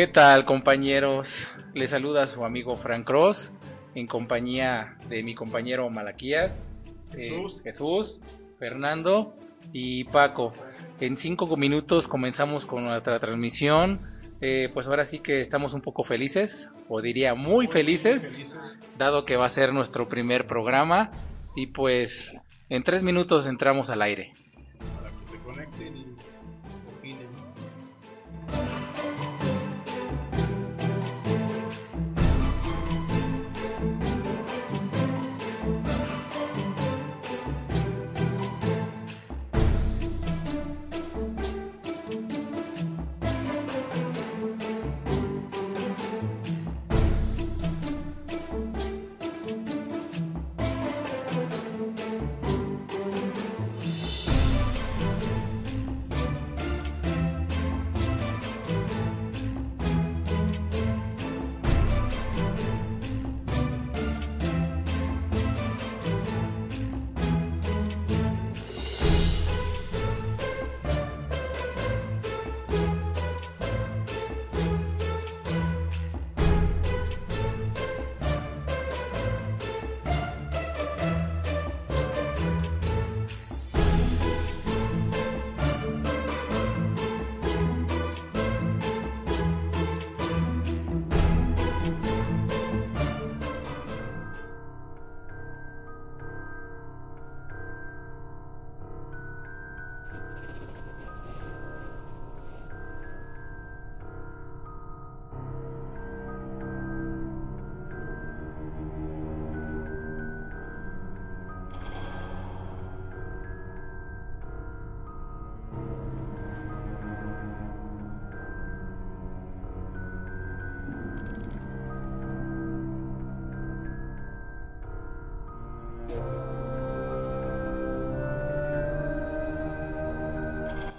¿Qué tal compañeros? Les saluda su amigo Frank Cross en compañía de mi compañero Malaquías, eh, Jesús. Jesús, Fernando y Paco. En cinco minutos comenzamos con nuestra transmisión. Eh, pues ahora sí que estamos un poco felices, o diría muy felices, Felices. dado que va a ser nuestro primer programa. Y pues en tres minutos entramos al aire. Para que se conecten y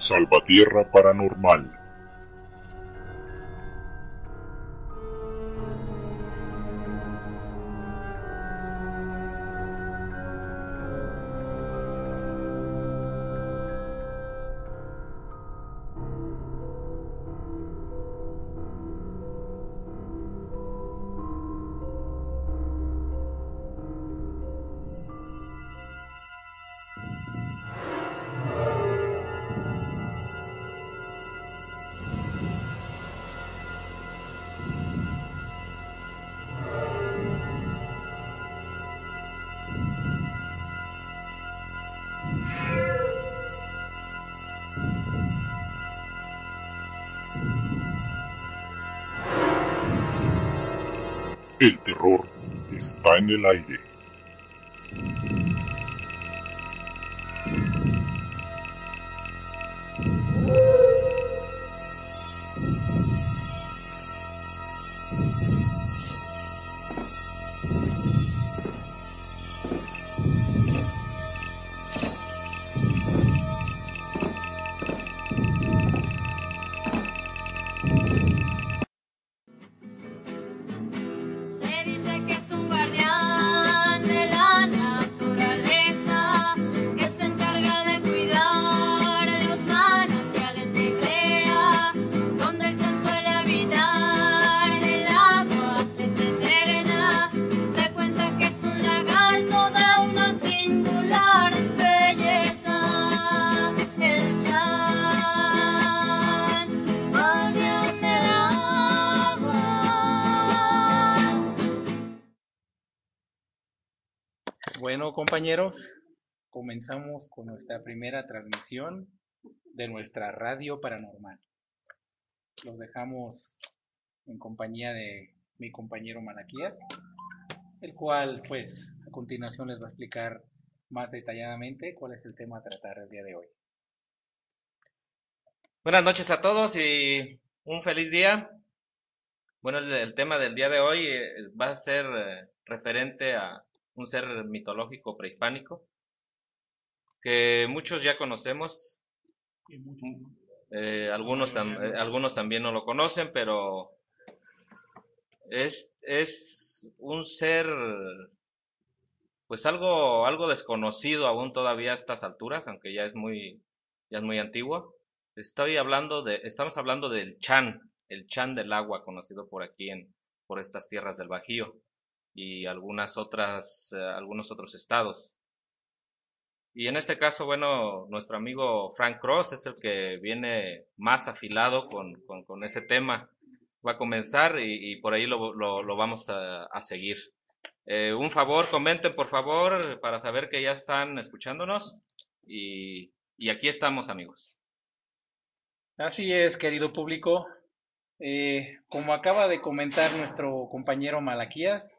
Salvatierra Paranormal. El terror está en el aire. Compañeros, comenzamos con nuestra primera transmisión de nuestra radio paranormal. Los dejamos en compañía de mi compañero Malaquías, el cual, pues, a continuación les va a explicar más detalladamente cuál es el tema a tratar el día de hoy. Buenas noches a todos y un feliz día. Bueno, el, tema del día de hoy eh, va a ser eh, referente a un ser mitológico prehispánico que muchos ya conocemos. Eh, algunos, tam- eh, algunos también no lo conocen, pero es, es un ser pues algo, algo desconocido aún todavía a estas alturas, aunque ya es muy, ya es muy antiguo. Estoy hablando de, estamos hablando del Chan, el Chan del agua, conocido por aquí en, por estas tierras del Bajío y algunas otras, eh, algunos otros estados. Y en este caso, bueno, nuestro amigo Frank Cross es el que viene más afilado con, con, ese tema. Va a comenzar y, por ahí lo, lo, vamos a, a seguir. Eh, un favor, comenten por favor para saber que ya están escuchándonos y, y aquí estamos amigos. Así es, querido público. Eh, como acaba de comentar nuestro compañero Malaquías,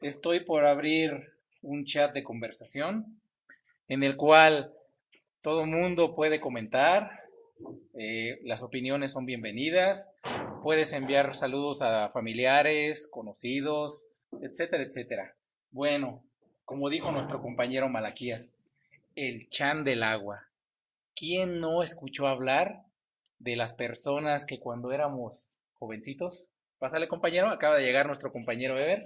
estoy por abrir un chat de conversación en el cual todo mundo puede comentar, eh, las opiniones son bienvenidas, puedes enviar saludos a familiares, conocidos, etcétera, etcétera. Bueno, como dijo nuestro compañero Malaquías, el chan del agua. ¿Quién no escuchó hablar de las personas que cuando éramos jovencitos? Pásale, compañero, acaba de llegar nuestro compañero Ever.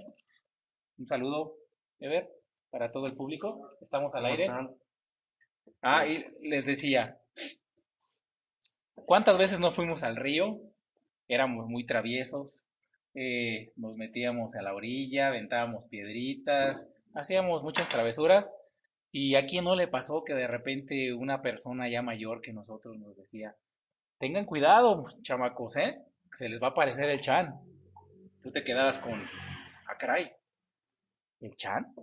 Un saludo, Ever, para todo el público. Estamos al aire. Ah, y les decía, ¿cuántas veces no fuimos al río? Éramos muy traviesos, eh, nos metíamos a la orilla, aventábamos piedritas, hacíamos muchas travesuras. ¿Y a quién no le pasó que de repente una persona ya mayor que nosotros nos decía, tengan cuidado, chamacos, ¿eh? Que se les va a aparecer el chan. Tú te quedabas con, ah, caray, ¿el chan?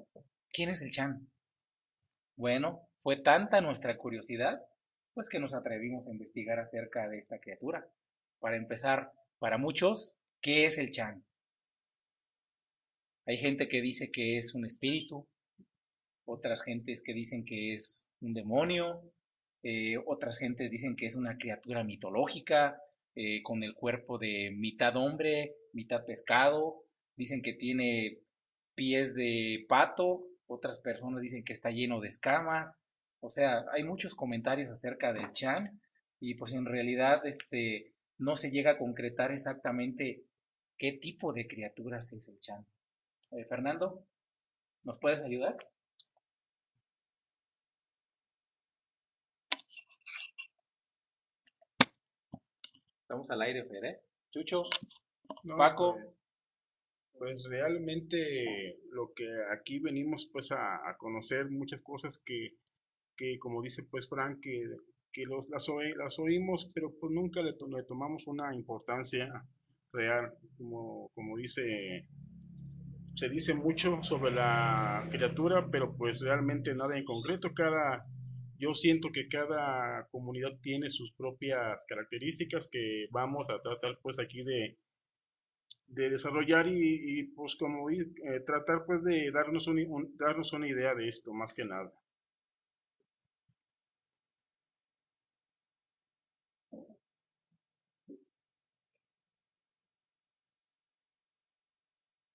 ¿Quién es el chan? Bueno, fue tanta nuestra curiosidad, pues que nos atrevimos a investigar acerca de esta criatura. Para empezar, para muchos, ¿qué es el chan? Hay gente que dice que es un espíritu, otras gentes que dicen que es un demonio, eh, otras gentes dicen que es una criatura mitológica, eh, con el cuerpo de mitad hombre, mitad pescado, dicen que tiene pies de pato, otras personas dicen que está lleno de escamas, o sea, hay muchos comentarios acerca del Chan y pues en realidad este no se llega a concretar exactamente qué tipo de criaturas es el Chan. Eh, Fernando, ¿nos puedes ayudar? Estamos al aire, Fer, ¿eh? Chucho, No, Paco. Pues realmente lo que aquí venimos pues a, conocer muchas cosas que, que como dice pues Frank, que, que los, las, oí- las oímos, pero pues nunca le, le tomamos una importancia real, como, como dice, se dice mucho sobre la criatura, pero pues realmente nada en concreto, cada, yo siento que cada comunidad tiene sus propias características que vamos a tratar pues aquí de, de desarrollar y, y, pues como ir, eh, tratar pues de darnos un- un- darnos una idea de esto más que nada.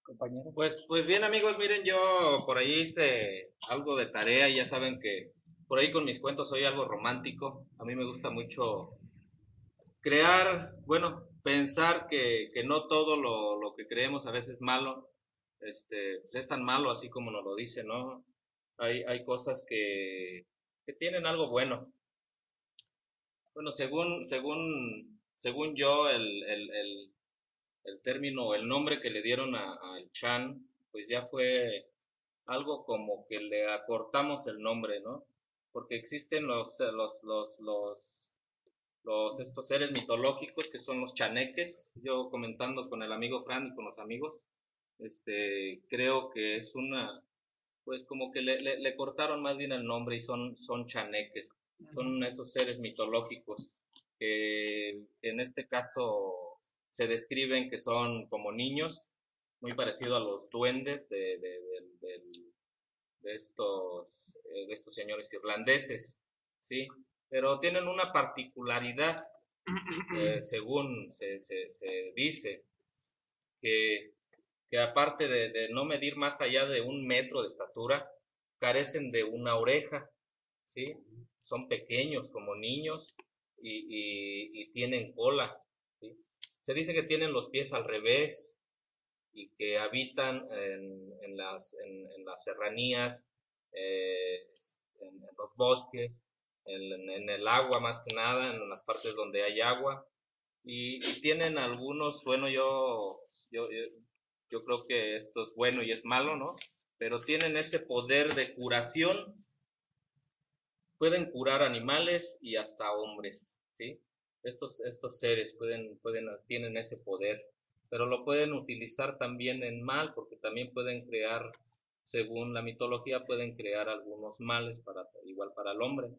compañero. Pues, pues bien amigos, miren, yo por ahí hice algo de tarea, ya saben que por ahí con mis cuentos soy algo romántico, a mí me gusta mucho crear, bueno, pensar que, que no todo lo, lo que creemos a veces es malo, este, pues es tan malo así como nos lo dice, ¿no? Hay, hay cosas que, que tienen algo bueno. Bueno, según, según, según yo, el, el, el, el término, el nombre que le dieron al Chan, pues ya fue algo como que le acortamos el nombre, ¿no? Porque existen los, los, los, los, los, estos seres mitológicos que son los chaneques. Yo comentando con el amigo Fran y con los amigos, este, creo que es una, pues como que le, le, cortaron más bien el nombre y son, son chaneques, son esos seres mitológicos que en este caso se describen que son como niños, muy parecido a los duendes de, de, de, estos, eh, de estos señores irlandeses, ¿sí? Pero tienen una particularidad, eh, según se, se, se dice, que que aparte de, no medir más allá de un metro de estatura, carecen de una oreja, ¿sí? Son pequeños como niños y, tienen cola, ¿sí? Se dice que tienen los pies al revés y que habitan en, las, en, las serranías, eh, en, los bosques, en, el agua más que nada, en las partes donde hay agua. Y, tienen algunos, bueno, yo, yo, yo creo que esto es bueno y es malo, ¿no? Pero tienen ese poder de curación. Pueden curar animales y hasta hombres, ¿sí? Estos, estos seres pueden, pueden, tienen ese poder, pero lo pueden utilizar también en mal, porque también pueden crear, según la mitología, pueden crear algunos males para, igual para el hombre.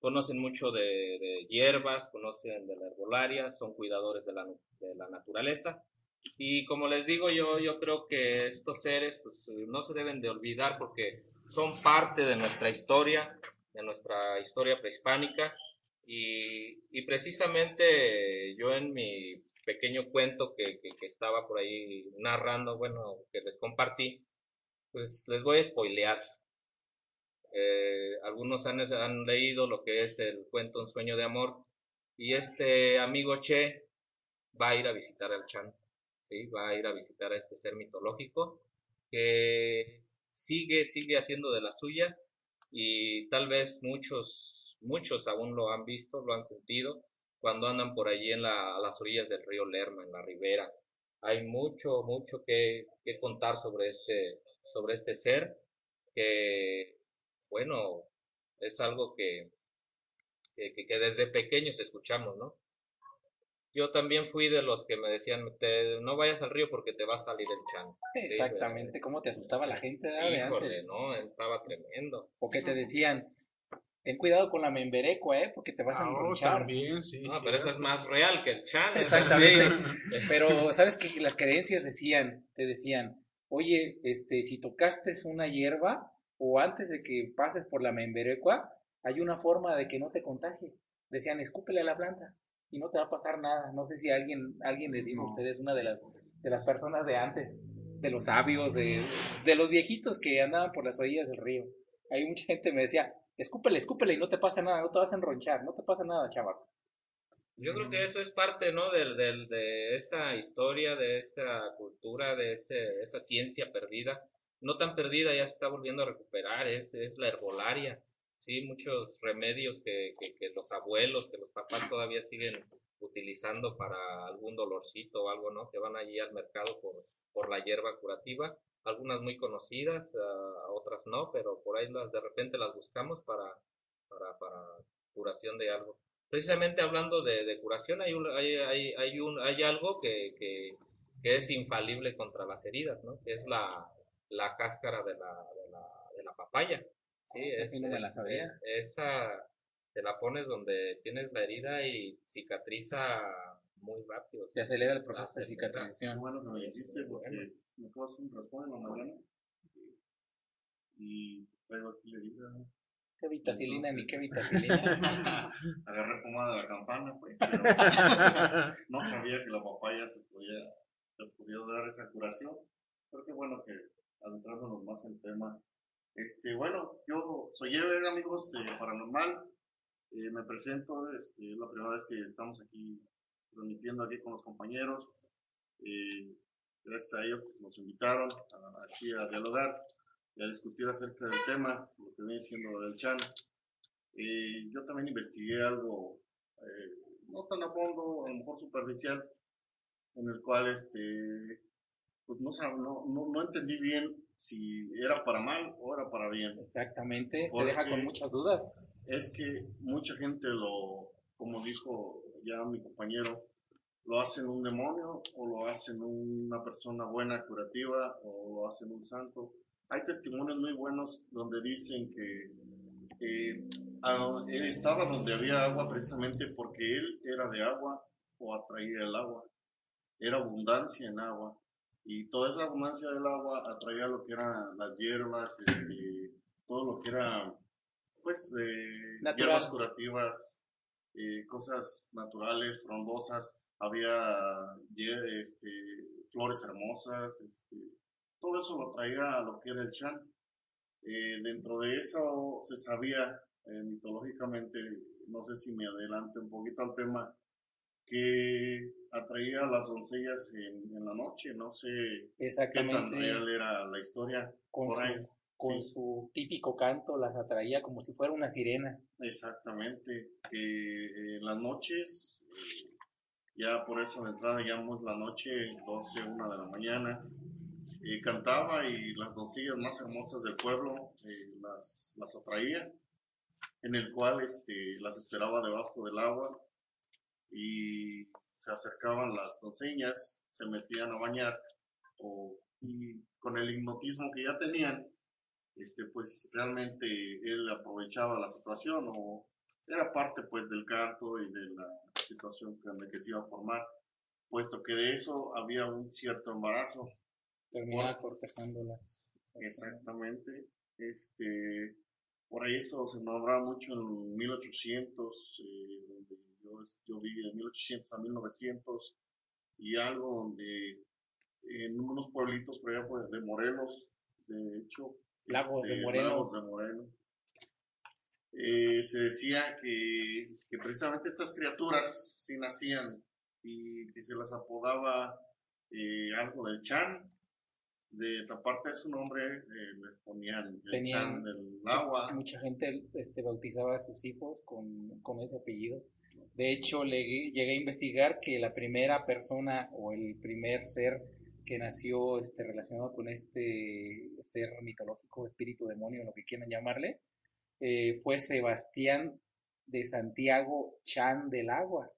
Conocen mucho de, hierbas, conocen de la herbolaria, son cuidadores de la, de la naturaleza y como les digo, yo, yo creo que estos seres pues, no se deben de olvidar porque son parte de nuestra historia, de nuestra historia prehispánica. Y, y precisamente yo en mi pequeño cuento que, que, estaba por ahí narrando, bueno, que les compartí, pues les voy a spoilear. Eh, algunos han, han leído lo que es el cuento Un sueño de amor y este amigo Che va a ir a visitar al Chan va a ir a visitar a este ser mitológico que sigue, sigue haciendo de las suyas y tal vez muchos, muchos aún lo han visto, lo han sentido cuando andan por allí en la, a las orillas del río Lerma, en la ribera. Hay mucho, mucho que, que contar sobre este, sobre este ser que, bueno, es algo que, que, que desde pequeños escuchamos, ¿no? yo también fui de los que me decían, no vayas al río porque te va a salir el chan. Exactamente, cómo te asustaba la gente de antes. no, estaba tremendo. O que te decían, ten cuidado con la memberecua, ¿eh? Porque te vas a ah, enronchar. también, sí. No, pero eso es más real que el chan. Exactamente. pero, ¿sabes que Las creencias decían, te decían, oye, este, si tocaste una hierba o antes de que pases por la memberecua, hay una forma de que no te contagie. Decían, escúpele a la planta y no te va a pasar nada. No sé si alguien, alguien les dijo, ustedes una de las, de las personas de antes, de los sabios, de, de los viejitos que andaban por las orillas del río. Hay mucha gente me decía, escúpele, escúpele y no te pasa nada, no te vas a enronchar, no te pasa nada, chaval. Yo creo que eso es parte, ¿no? De, de, de esa historia, de esa cultura, de ese, esa ciencia perdida. No tan perdida, ya se está volviendo a recuperar, es, es la herbolaria sí, muchos remedios que, que, los abuelos, que los papás todavía siguen utilizando para algún dolorcito o algo, ¿no? Que van allí al mercado por, por la hierba curativa, algunas muy conocidas, uh, otras no, pero por ahí las, de repente las buscamos para, para, para curación de algo. Precisamente hablando de, de curación, hay, un, hay, hay, hay, un, hay algo que, que, que, es infalible contra las heridas, ¿no? Que es la, la cáscara de la, de la, de la papaya. Sí, es, no la sabía. esa te la pones donde tienes la herida y cicatriza muy rápido. Se acelera el proceso de cicatrización. Bueno, me dijiste porque me de hacer un raspón en la mañana y traigo aquí la herida. ¿Qué vitacilina ni qué vitacilina? Agarré pomada de la campana, pues, pero no sabía que la papaya se podía, se podía dar esa curación. Pero qué bueno que adentrándonos más en tema, este, bueno, yo soy Ever, amigos de Paranormal. Eh, me presento, este, es la primera vez que estamos aquí transmitiendo aquí con los compañeros. Eh, gracias a ellos pues, nos invitaron aquí a dialogar y a discutir acerca del tema, lo que viene siendo del chan. Eh, yo también investigué algo no tan a fondo, a lo mejor superficial, en el cual este, pues no, no, no, no entendí bien si era para mal o era para bien. Exactamente, te deja con muchas dudas. Es que mucha gente lo, como dijo ya mi compañero, lo hacen un demonio o lo hacen una persona buena, curativa o lo hacen un santo. hay testimonios muy buenos donde dicen que eh, él estaba donde había agua precisamente porque él era de agua o atraía el agua. Era abundancia en agua. Y toda esa abundancia del agua atraía lo que eran las hierbas, este, todo lo que era, pues, eh, hierbas curativas, eh, cosas naturales, frondosas. Había este, flores hermosas, este, todo eso lo traía a lo que era el chan. Eh, dentro de eso se sabía eh, mitológicamente, no sé si me adelante un poquito al tema, que atraía a las doncellas en, la noche, no sé qué tan real era la historia. Con, su, con su típico canto las atraía como si fuera una sirena. Exactamente, que en las noches, eh, ya por eso de entrada llamamos la noche, 12, 1 de la mañana, y cantaba y las doncellas más hermosas del pueblo eh, las, las atraía, en el cual este, las esperaba debajo del agua y se acercaban las doncellas, se metían a bañar o, y con el hipnotismo que ya tenían, este, pues realmente él aprovechaba la situación o era parte pues del canto y de la situación que, que se iba a formar, puesto que de eso había un cierto embarazo termina cortejándolas. Exactamente. Este, por eso se nombraba mucho en 1800, eh, yo, yo, vi de 1800 a 1900 y algo donde en unos pueblitos por allá pues, de Morelos, de hecho, Lagos de este, Moreno. Lagos de Moreno. Eh, se decía que, que, precisamente estas criaturas sí nacían y que se las apodaba eh, algo del Chan, de taparte de su nombre eh, les ponían el chan del agua. Mucha gente este, bautizaba a sus hijos con, con ese apellido. De hecho, le, llegué a investigar que la primera persona o el primer ser que nació este, relacionado con este ser mitológico, espíritu, demonio, lo que quieran llamarle, eh, fue Sebastián de Santiago Chan del Agua.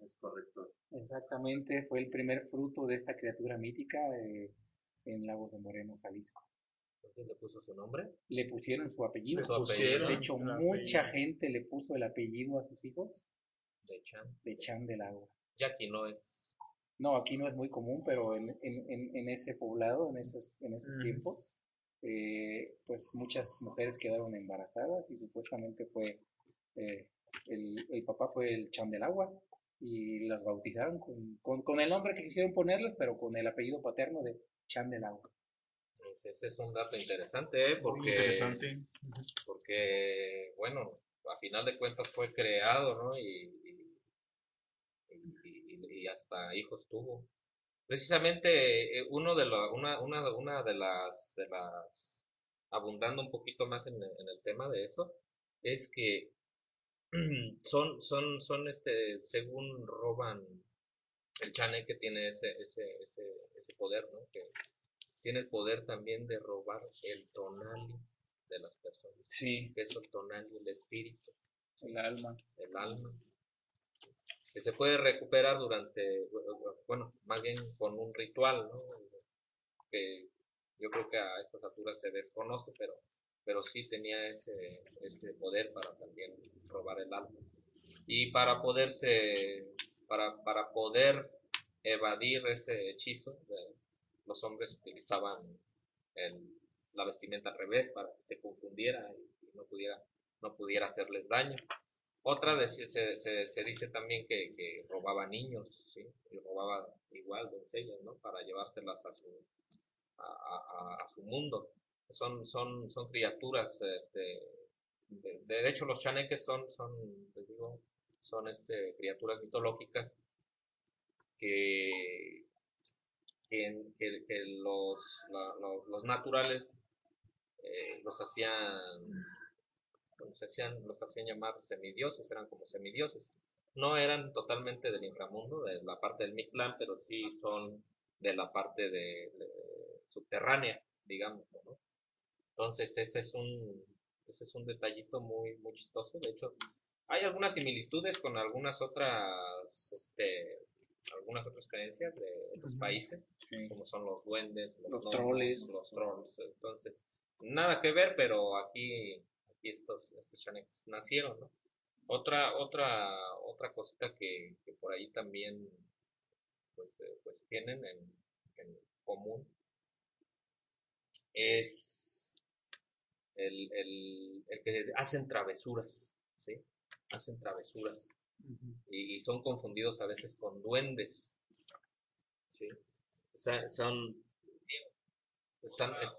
Es correcto. Exactamente, fue el primer fruto de esta criatura mítica. Eh, en Lagos de Moreno, Jalisco. Entonces le puso su nombre. Le pusieron su apellido. de hecho, mucha gente le puso el apellido a sus hijos. De Chan. De Chan del Agua. Ya aquí no es. No, aquí no es muy común, pero en, en, en ese poblado, en esos, en esos tiempos, eh, pues muchas mujeres quedaron embarazadas y supuestamente fue eh, el, el, papá fue el Chan del Agua y las bautizaron con, con, con, el nombre que quisieron ponerles, pero con el apellido paterno de Chan del agua. Pues ese es un dato interesante, ¿eh? porque, interesante. porque, bueno, a final de cuentas fue creado, ¿no? Y, y, hasta hijos tuvo. Precisamente eh, uno de la, una, una, una de las, de las, abundando un poquito más en, en el tema de eso, es que son, son, son, este, según roban el Chane que tiene ese, ese, ese, ese poder, ¿no? Que tiene el poder también de robar el tonali de las personas. Sí. Que es el tonali, el espíritu. El alma. El alma. Que se puede recuperar durante, bueno, más bien con un ritual, ¿no? Que yo creo que a estas alturas se desconoce, pero, pero sí tenía ese, ese poder para también robar el alma. Y para poderse para, para poder evadir ese hechizo, los hombres utilizaban la vestimenta al revés para que se confundiera y, no, pudiera, no pudiera hacerles daño. Otra de, se, se, dice también que, robaba niños, y robaba igual doncellas, ¿no? Para llevárselas a su, a, su mundo. Son, son, son criaturas, este, de, de, hecho los chaneques son, son, les digo, son este, criaturas mitológicas que, que, los, los, naturales eh, los hacían los hacían, los hacían llamar semidioses, eran como semidioses. No eran totalmente del inframundo, de la parte del Mictlán, pero sí son de la parte de, subterránea, digamos, ¿no? Entonces ese es un ese es un detallito muy muy chistoso. De hecho, hay algunas similitudes con algunas otras, este, algunas otras creencias de otros países, como son los duendes, los, troles, los trolls. Entonces, nada que ver, pero aquí, aquí estos, estos nacieron, ¿no? Otra, otra, otra cosita que, que por ahí también pues, eh, pues tienen en, en común es el, el, el que hacen travesuras, ¿sí? Hacen travesuras y, y son confundidos a veces con duendes, ¿sí? O sea, son, están, es-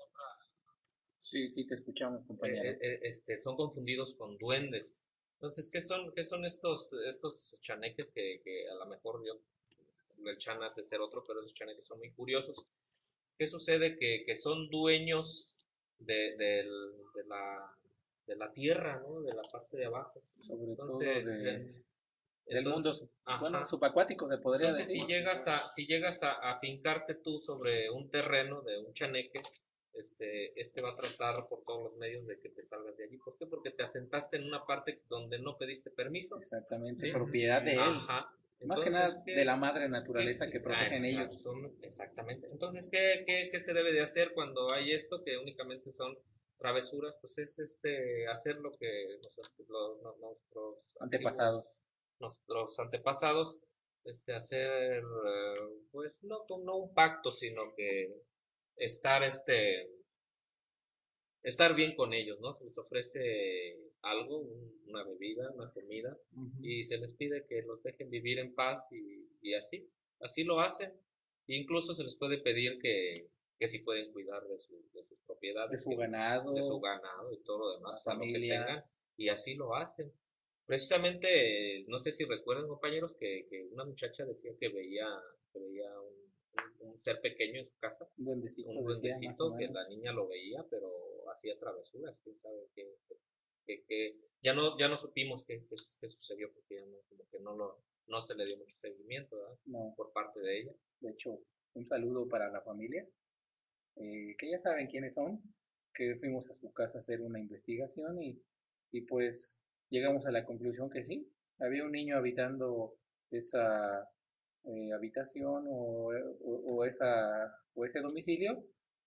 Sí, sí, te escuchamos, compañero. eh, eh, este, son confundidos con duendes. Entonces, ¿qué son, qué son estos, estos chaneques que, que a lo mejor yo, el chan ha de ser otro, pero esos chaneques son muy curiosos? ¿Qué sucede? Que, que son dueños de, del- de, la, de la tierra, ¿no? De la parte de abajo. Sobre Entonces, todo de- eh, del mundo, entonces, sub- bueno, subacuático se podría Entonces, decir. si llegas a, si llegas a, a fincarte tú sobre un terreno de un chaneque, este, este va a tratar por todos los medios de que te salgas de allí. ¿Por qué? Porque te asentaste en una parte donde no pediste permiso. Exactamente, Sí. propiedad de él. Ajá. Más que nada ¿qué- de la madre naturaleza que Ah, protegen ellos. exacto, Exactamente. Entonces, ¿qué, qué, qué se debe de hacer cuando hay esto que únicamente son travesuras? Pues es este hacer lo que nosotros, los- los- nuestros Antepasados. antiguos- nuestros antepasados, este hacer, eh, pues no, no un pacto, sino que estar este estar bien con ellos, ¿no? Se les ofrece algo, un- una bebida, una comida, y se les pide que los dejen vivir en paz y, y así, así lo hacen. Incluso se les puede pedir que, que si pueden cuidar de, su- de sus propiedades, De su que- ganado. de su ganado y todo lo demás, lo que tengan, y así lo hacen. Precisamente, no sé si recuerdan compañeros que, que una muchacha decía que veía, que veía un, un- ser pequeño en su casa, Un duendecito, un duendecito que la niña lo veía, pero hacía travesuras, quién sabe qué, ya no, ya no supimos qué, qué, sucedió porque ya no, como que no lo, no se le dio mucho seguimiento, ¿verdad? No, Por parte de ella. de hecho, un saludo para la familia, eh, que ya saben quiénes son, que fuimos a su casa a hacer una investigación y, y pues llegamos a la conclusión que sí, había un niño habitando esa eh, habitación o, o- o esa, o ese domicilio,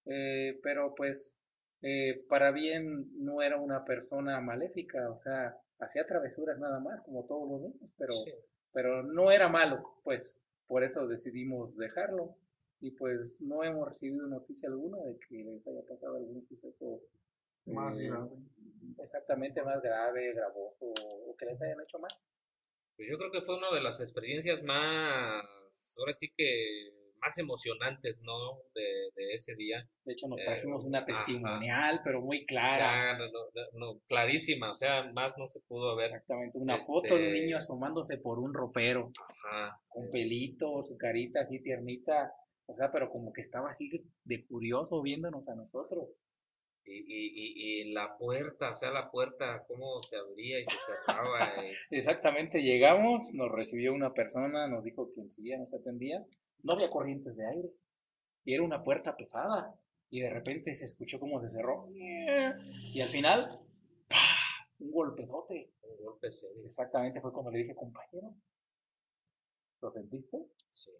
eh, pero pues eh, para bien no era una persona maléfica, o sea, hacía travesuras nada más, como todos los niños, pero Sí. pero no era malo, pues por eso decidimos dejarlo y pues no hemos recibido noticia alguna de que les haya pasado algún suceso Más eh, grave. exactamente más grave, gravoso o que les hayan hecho mal. Pues yo creo que fue una de las experiencias más, ahora sí que más emocionantes, ¿no? De, de ese día. De hecho nos Eh, trajimos una ajá. testimonial, pero muy clara. Ya, no, no, no, clarísima, o sea, más no se pudo ver. Exactamente, una Este- foto de un niño asomándose por un ropero, Ajá. con pelito, su carita así tiernita, o sea, pero como que estaba así de curioso viéndonos a nosotros. Y, y, y, y la puerta, o sea, la puerta, cómo se abría y se cerraba. y- Exactamente, llegamos, nos recibió una persona, nos dijo que enseguida nos atendía, no había corrientes de aire, y era una puerta pesada, y de repente se escuchó cómo se cerró, y al final, ¡pah! un golpezote. un golpe serio. Exactamente fue cuando le dije, compañero, ¿lo sentiste? Sí.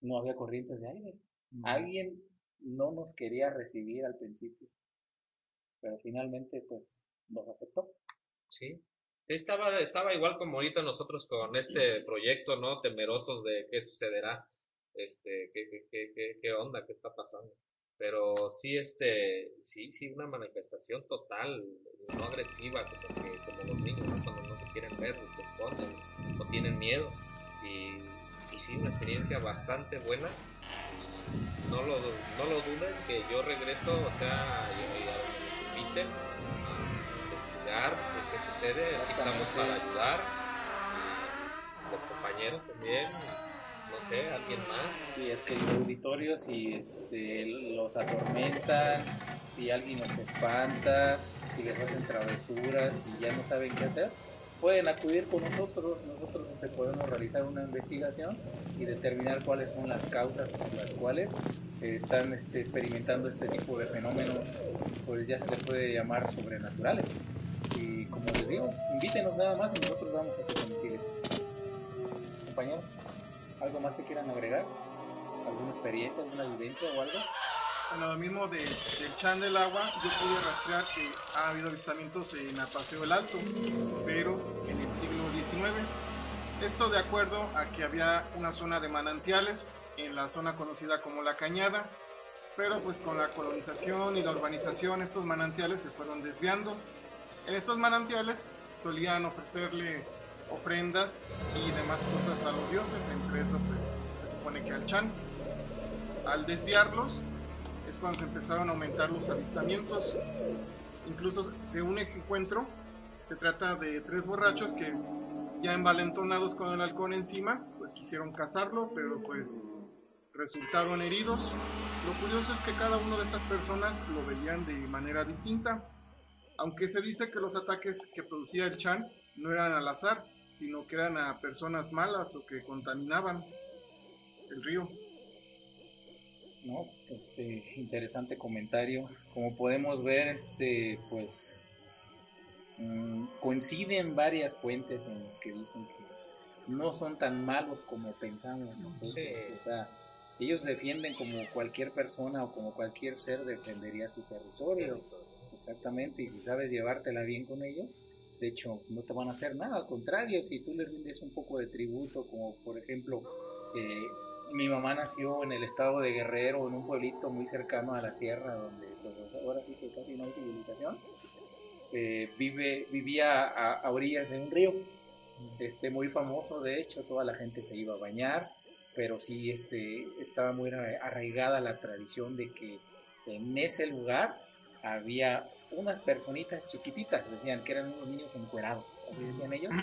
No había corrientes de aire. Alguien no nos quería recibir al principio, finalmente pues nos aceptó. Sí. Estaba, estaba igual como ahorita nosotros con este proyecto, ¿no? Temerosos de qué sucederá, este, qué, qué, qué, qué, onda, qué está pasando. Pero sí, este, sí, sí, una manifestación total, no agresiva, como, que, como los niños, ¿no? Cuando no se quieren ver, se esconden o tienen miedo. Y, sí, una experiencia bastante buena. No lo, no lo duden que yo regreso, o sea, y, y a investigar pues, qué sucede. Aquí estamos para ayudar. Los compañeros también, no sé, alguien más. Si es que el auditorio, si este, los atormentan, si alguien los espanta, si les hacen travesuras y ya no saben qué hacer, pueden acudir con nosotros. Nosotros este, podemos realizar una investigación y determinar cuáles son las causas por las cuales están este, experimentando este tipo de fenómenos, pues ya se les puede llamar sobrenaturales. Y como les digo, invítenos nada más y nosotros vamos a su domicilio. Compañero, ¿algo más que quieran agregar? ¿Alguna experiencia, alguna vivencia o algo? Bueno, lo mismo de, del chan del agua, yo pude rastrear que ha habido avistamientos en Apaseo del Alto, pero en el siglo XIX. Esto de acuerdo a que había una zona de manantiales en la zona conocida como La Cañada, pero pues con la colonización y la urbanización estos manantiales se fueron desviando. En estos manantiales solían ofrecerle ofrendas y demás cosas a los dioses, entre eso pues se supone que al Chan. Al desviarlos es cuando se empezaron a aumentar los avistamientos, incluso de un encuentro se trata de tres borrachos que ya envalentonados con el halcón encima, pues quisieron cazarlo, pero pues resultaron heridos. Lo curioso es que cada una de estas personas lo veían de manera distinta, aunque se dice que los ataques que producía el Chan no eran al azar, sino que eran a personas malas o que contaminaban el río. No, este interesante comentario. Como podemos ver, este, pues mm, coinciden varias fuentes en las que dicen que no son tan malos como pensamos nosotros. O sea, ellos defienden como cualquier persona o como cualquier ser defendería su territorio. Exactamente, y si sabes llevártela bien con ellos, de hecho, no te van a hacer nada, al contrario, si tú les rindes un poco de tributo, como por ejemplo, eh, mi mamá nació en el estado de Guerrero, en un pueblito muy cercano a la sierra, donde pues, ahora sí que casi no hay civilización. Eh, vive, vivía a, orillas de un río, este, muy famoso, de hecho, toda la gente se iba a bañar, pero sí este, estaba muy arraigada la tradición de que en ese lugar había unas personitas chiquititas, decían que eran unos niños encuerados, así decían ellos,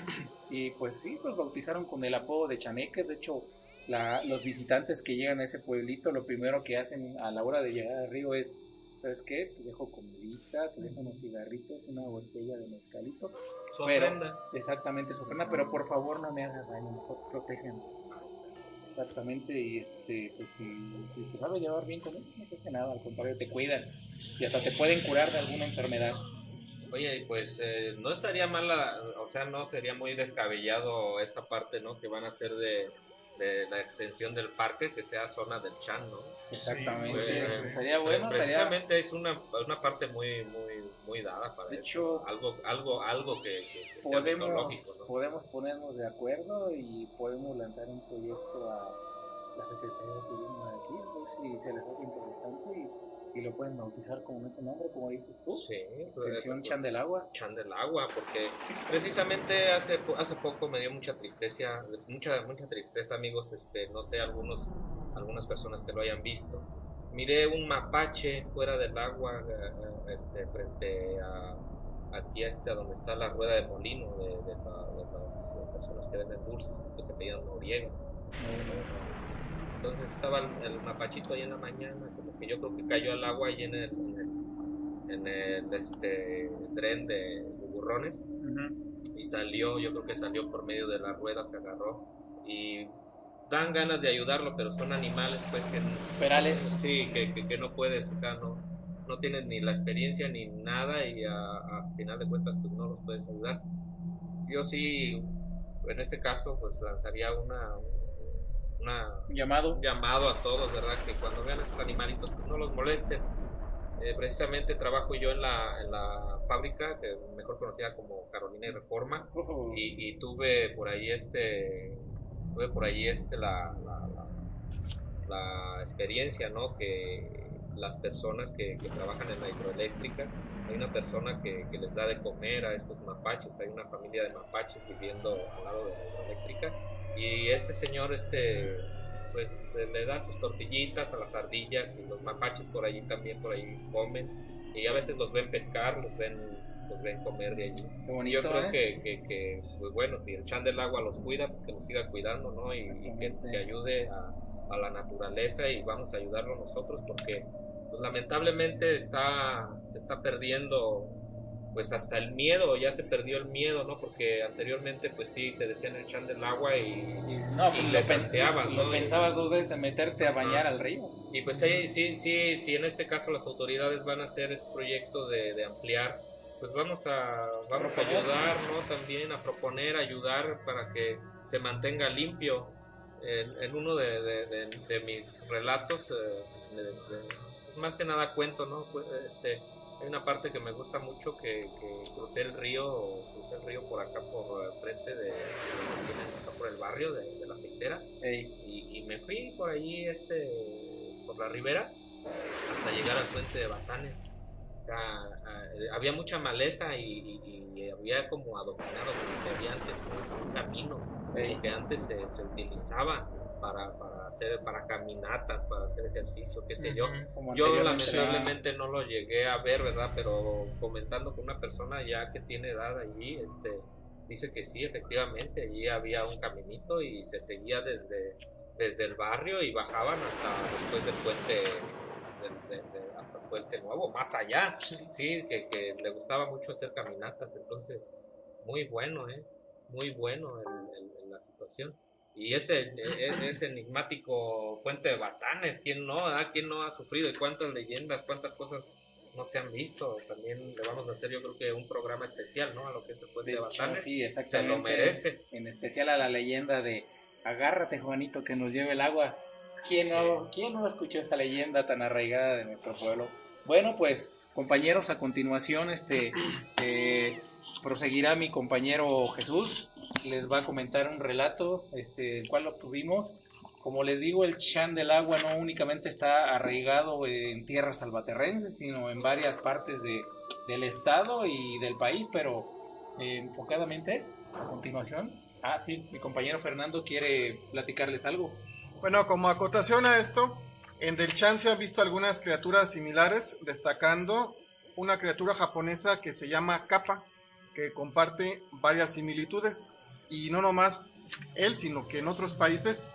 y pues sí, los bautizaron con el apodo de chaneques, de hecho, la, los visitantes que llegan a ese pueblito, lo primero que hacen a la hora de llegar al río es, ¿sabes qué? Te dejo comidita, te dejo unos cigarritos, una botella de mezcalito. Su ofrenda. Exactamente, su ofrenda, pero por favor no me hagas daño, mejor protegen. Exactamente, y este, pues si, si te sabes llevar bien con él, no pasa nada, al contrario, te cuidan y hasta te pueden curar de alguna enfermedad. Oye, pues eh, no estaría mal, la, o sea, no sería muy descabellado esa parte, ¿no? Que van a hacer de, de la extensión del parque, que sea zona del Chan, ¿no? Exactamente, Sí, estaría bueno. Precisamente es una, una parte muy, muy, muy dada para De eso. hecho, algo, algo, algo que, que- que podemos, podemos ponernos de acuerdo y podemos lanzar un proyecto a la Secretaría de Turismo de aquí, si se les hace interesante y, y lo pueden bautizar con ese nombre, como dices tú. Sí, Extensión pues, Chan del Agua. Chan del agua, porque precisamente hace hace poco me dio mucha tristeza, mucha mucha tristeza, amigos, este, no sé, algunos algunas personas que lo hayan visto. Miré un mapache fuera del agua, eh, eh, este, frente a aquí a este, a donde está la rueda de molino de, de la- de las personas que venden dulces, que se pedían Noriega. Entonces estaba el, el mapachito ahí en la mañana, como que yo creo que cayó al agua ahí en el, en el, en el, este, tren de burrones Ujú. y salió, yo creo que salió por medio de la rueda, se agarró y dan ganas de ayudarlo, pero son animales pues que Perales. sí, que, que, que no puedes, o sea, no, no tienes ni la experiencia ni nada y a, a final de cuentas pues no los puedes ayudar. Yo sí, en este caso pues lanzaría una, una Llamado. llamado a todos, ¿verdad? Que cuando vean a estos animalitos, pues no los molesten. Eh, precisamente trabajo yo en la, en la fábrica, que mejor conocida como Carolina y Reforma, y, y tuve por ahí este, tuve por ahí este la, la, la- la experiencia, ¿no? Que las personas que, que trabajan en la hidroeléctrica, hay una persona que, que les da de comer a estos mapaches, hay una familia de mapaches viviendo al lado de la hidroeléctrica, y ese señor, este, pues eh, le da sus tortillitas a las ardillas y los mapaches por allí también por ahí comen y a veces los ven pescar, los ven, los ven comer de allí. Bonito, Yo creo ¿eh? que, que, que, pues bueno, si el chan del agua los cuida, pues que los siga cuidando, ¿no? Y, y que, que ayude a, a la naturaleza y vamos a ayudarlo nosotros porque pues lamentablemente está, se está perdiendo pues hasta el miedo, ya se perdió el miedo, ¿no? Porque anteriormente pues sí, te decían el chan del agua y, Y, no, pues y lo, le ¿no? pensabas dos veces en meterte a bañar al río. Y pues sí, sí, sí, sí, en este caso las autoridades van a hacer ese proyecto de, de ampliar, pues vamos a, vamos a ayudar, ¿no? También a proponer, ayudar para que se mantenga limpio. En, en uno de, de- de- de mis relatos, eh, de- de- más que nada cuento, ¿no? Pues, este, hay una parte que me gusta mucho que, que crucé el río, crucé el río por acá, por frente de, por el barrio de, la aceitera, y, y, me fui por ahí, este, por la ribera, hasta llegar al puente de Batanes. había mucha maleza y, había como adoptado, como había antes un, camino que antes se, se utilizaba para, para hacer para caminatas, para hacer ejercicio, qué sé yo. Yo lamentablemente no lo llegué a ver, ¿verdad? Pero comentando con una persona ya que tiene edad allí, este dice que sí, efectivamente, allí había un caminito y se seguía desde desde el barrio y bajaban hasta después del puente hasta el puente nuevo, más allá, sí, que, que, le gustaba mucho hacer caminatas, entonces muy bueno, ¿eh? muy bueno en la situación. Y ese, e, ese enigmático puente de Batanes, ¿quién no? Ah? ¿Quién no ha sufrido? ¿Y cuántas leyendas, cuántas cosas no se han visto? También le vamos a hacer yo creo que un programa especial, ¿no? A lo que es el puente de, Batanes. sí, Se lo merece. En especial a la leyenda de Agárrate, Juanito, que nos lleve el agua. ¿Quién no, ¿quién no escuchó esta leyenda tan arraigada de nuestro pueblo? Bueno, pues compañeros, a continuación este eh, proseguirá mi compañero Jesús les va a comentar un relato, este, el cual obtuvimos. Como les digo, el Chan del agua no únicamente está arraigado en tierras salvaterrenses, sino en varias partes de, del estado y del país, pero eh, enfocadamente, a continuación. Ah, sí, mi compañero Fernando quiere platicarles algo. Bueno, como acotación a esto, en Del Chan se han visto algunas criaturas similares, destacando una criatura japonesa que se llama Kappa, que comparte varias similitudes y no nomás él, sino que en otros países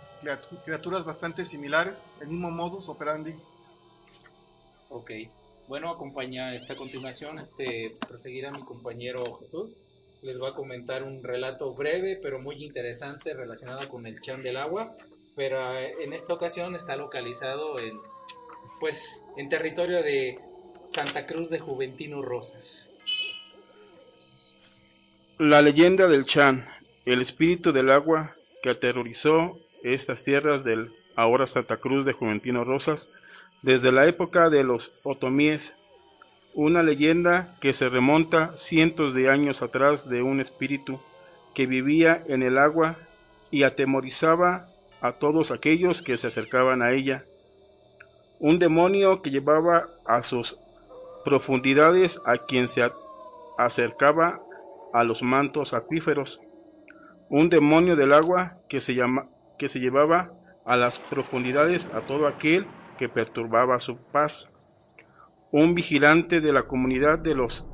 criaturas bastante similares, el mismo modus operandi. Ok, bueno, acompaña esta continuación, este proseguirá mi compañero Jesús. Les va a comentar un relato breve pero muy interesante relacionado con el chan del agua, pero eh, en esta ocasión está localizado en pues en territorio de Santa Cruz de Juventino Rosas. La leyenda del Chan el espíritu del agua que aterrorizó estas tierras del ahora Santa Cruz de Juventino Rosas desde la época de los otomíes, una leyenda que se remonta cientos de años atrás de un espíritu que vivía en el agua y atemorizaba a todos aquellos que se acercaban a ella. Un demonio que llevaba a sus profundidades a quien se acercaba a los mantos acuíferos un demonio del agua que se, llama, que se llevaba a las profundidades a todo aquel que perturbaba su paz. Un vigilante de la comunidad de, los,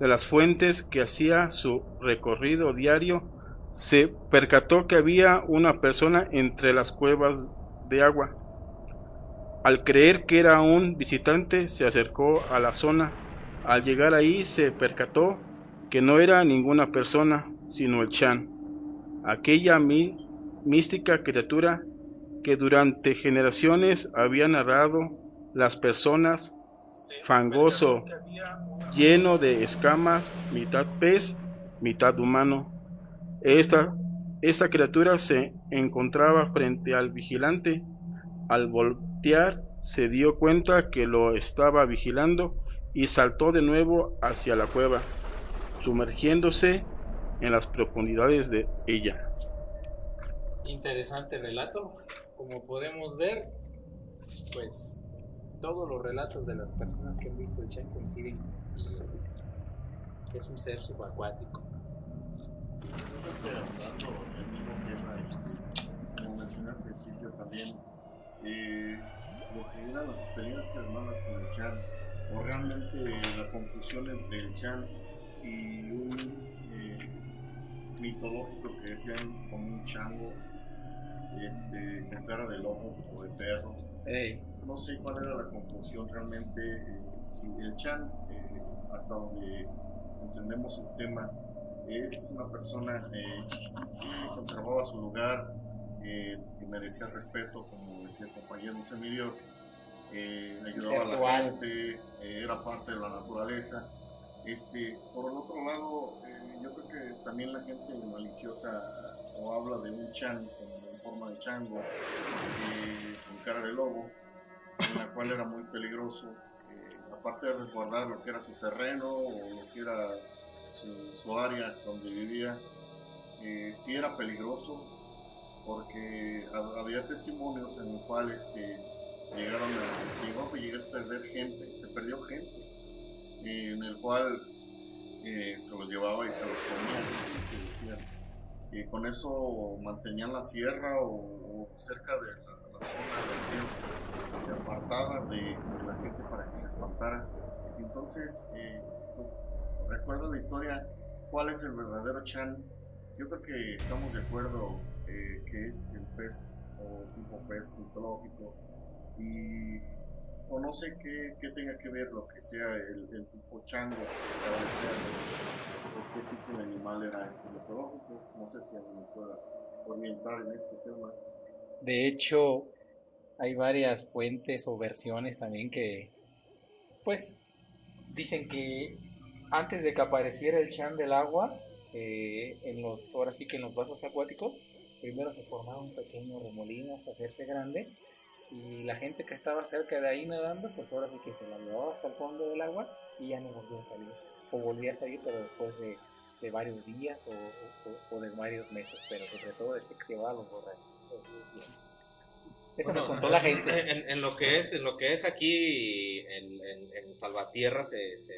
de las fuentes que hacía su recorrido diario se percató que había una persona entre las cuevas de agua. Al creer que era un visitante, se acercó a la zona. Al llegar ahí se percató que no era ninguna persona, sino el Chan aquella mística criatura que durante generaciones había narrado las personas, fangoso, lleno de escamas, mitad pez, mitad humano. Esta, esta criatura se encontraba frente al vigilante. Al voltear se dio cuenta que lo estaba vigilando y saltó de nuevo hacia la cueva, sumergiéndose en las profundidades de ella. Interesante relato. Como podemos ver, pues todos los relatos de las personas que han visto el Chen coinciden es un ser subacuático. Como mencioné al principio también, eh, lo que eran las experiencias malas con el Chan, o realmente la confusión entre el Chan y un mitológico que decían como un chango este, con cara de lobo o de perro. No sé cuál era la confusión realmente. Eh, si el Chan, eh, hasta donde entendemos el tema, es una persona eh, que conservaba su lugar, que merecía respeto, como decía el compañero José Dios, ayudaba a la gente, era parte de la naturaleza. Este, por el otro lado, yo creo que también la gente maliciosa o habla de un chan en forma de chango, eh, con cara de lobo, en la cual era muy peligroso, eh, aparte de resguardar lo que era su terreno o lo que era su, su área donde vivía, eh, sí era peligroso porque ha- había testimonios en los cuales este, llegaron a, llegó a llegar a perder gente, se perdió gente, en el cual eh, se los llevaba y se los comía. Y con eso mantenían la sierra o, cerca de la, la zona del río, apartada de, de la gente para que se espantara. Entonces, eh, pues, recuerdo la historia, ¿cuál es el verdadero Chan? Yo creo que estamos de acuerdo eh, que es el pez o tipo pez mitológico y o no sé qué, tenga que ver lo que sea el, tipo chango o qué tipo de animal era este mitológico no sé si alguien me pueda orientar en este tema. De hecho, hay varias fuentes o versiones también que, pues, dicen que antes de que apareciera el chan del agua, eh, en los, ahora sí que en los vasos acuáticos, primero se formaba un pequeño remolino hasta hacerse grande y la gente que estaba cerca de ahí nadando, pues ahora sí que se la llevaba hasta el fondo del agua y ya no volvió a salir. O volvía a salir, pero después de, de varios días o, o- o de varios meses, pero sobre todo es que se llevaba a los borrachos. Eso me contó la gente. En, en lo que es, en lo que es aquí en, en, en Salvatierra se, se,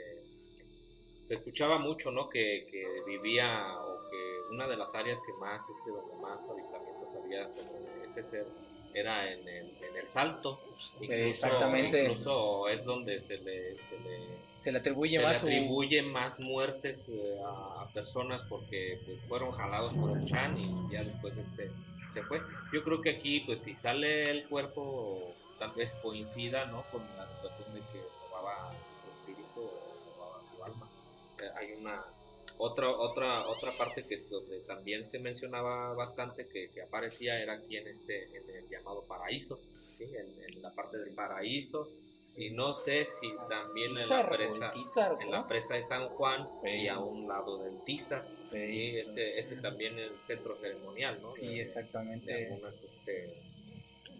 se escuchaba mucho, ¿no? Que, que vivía o que una de las áreas que más, este, donde más avistamientos había sobre este ser era en el, en el Salto. Incluso, Exactamente. Incluso es donde se le, se le, Se le atribuye se le más su- atribuye más muertes eh, a, a personas porque pues, fueron jalados por el Chan y ya después este se fue. Yo creo que aquí, pues si sale el cuerpo, tal vez coincida, ¿no? Con la situación de que robaba su espíritu o robaba su alma. Eh, hay una otra otra otra parte que donde también se mencionaba bastante que, que aparecía era aquí en este en el llamado paraíso, ¿sí? En, en la parte del paraíso y no sé si también en la presa Tizargo. en la presa de San Juan y a un lado del Tiza Sí, ese, ese también el centro ceremonial, ¿no? Sí, exactamente. De algunas, este,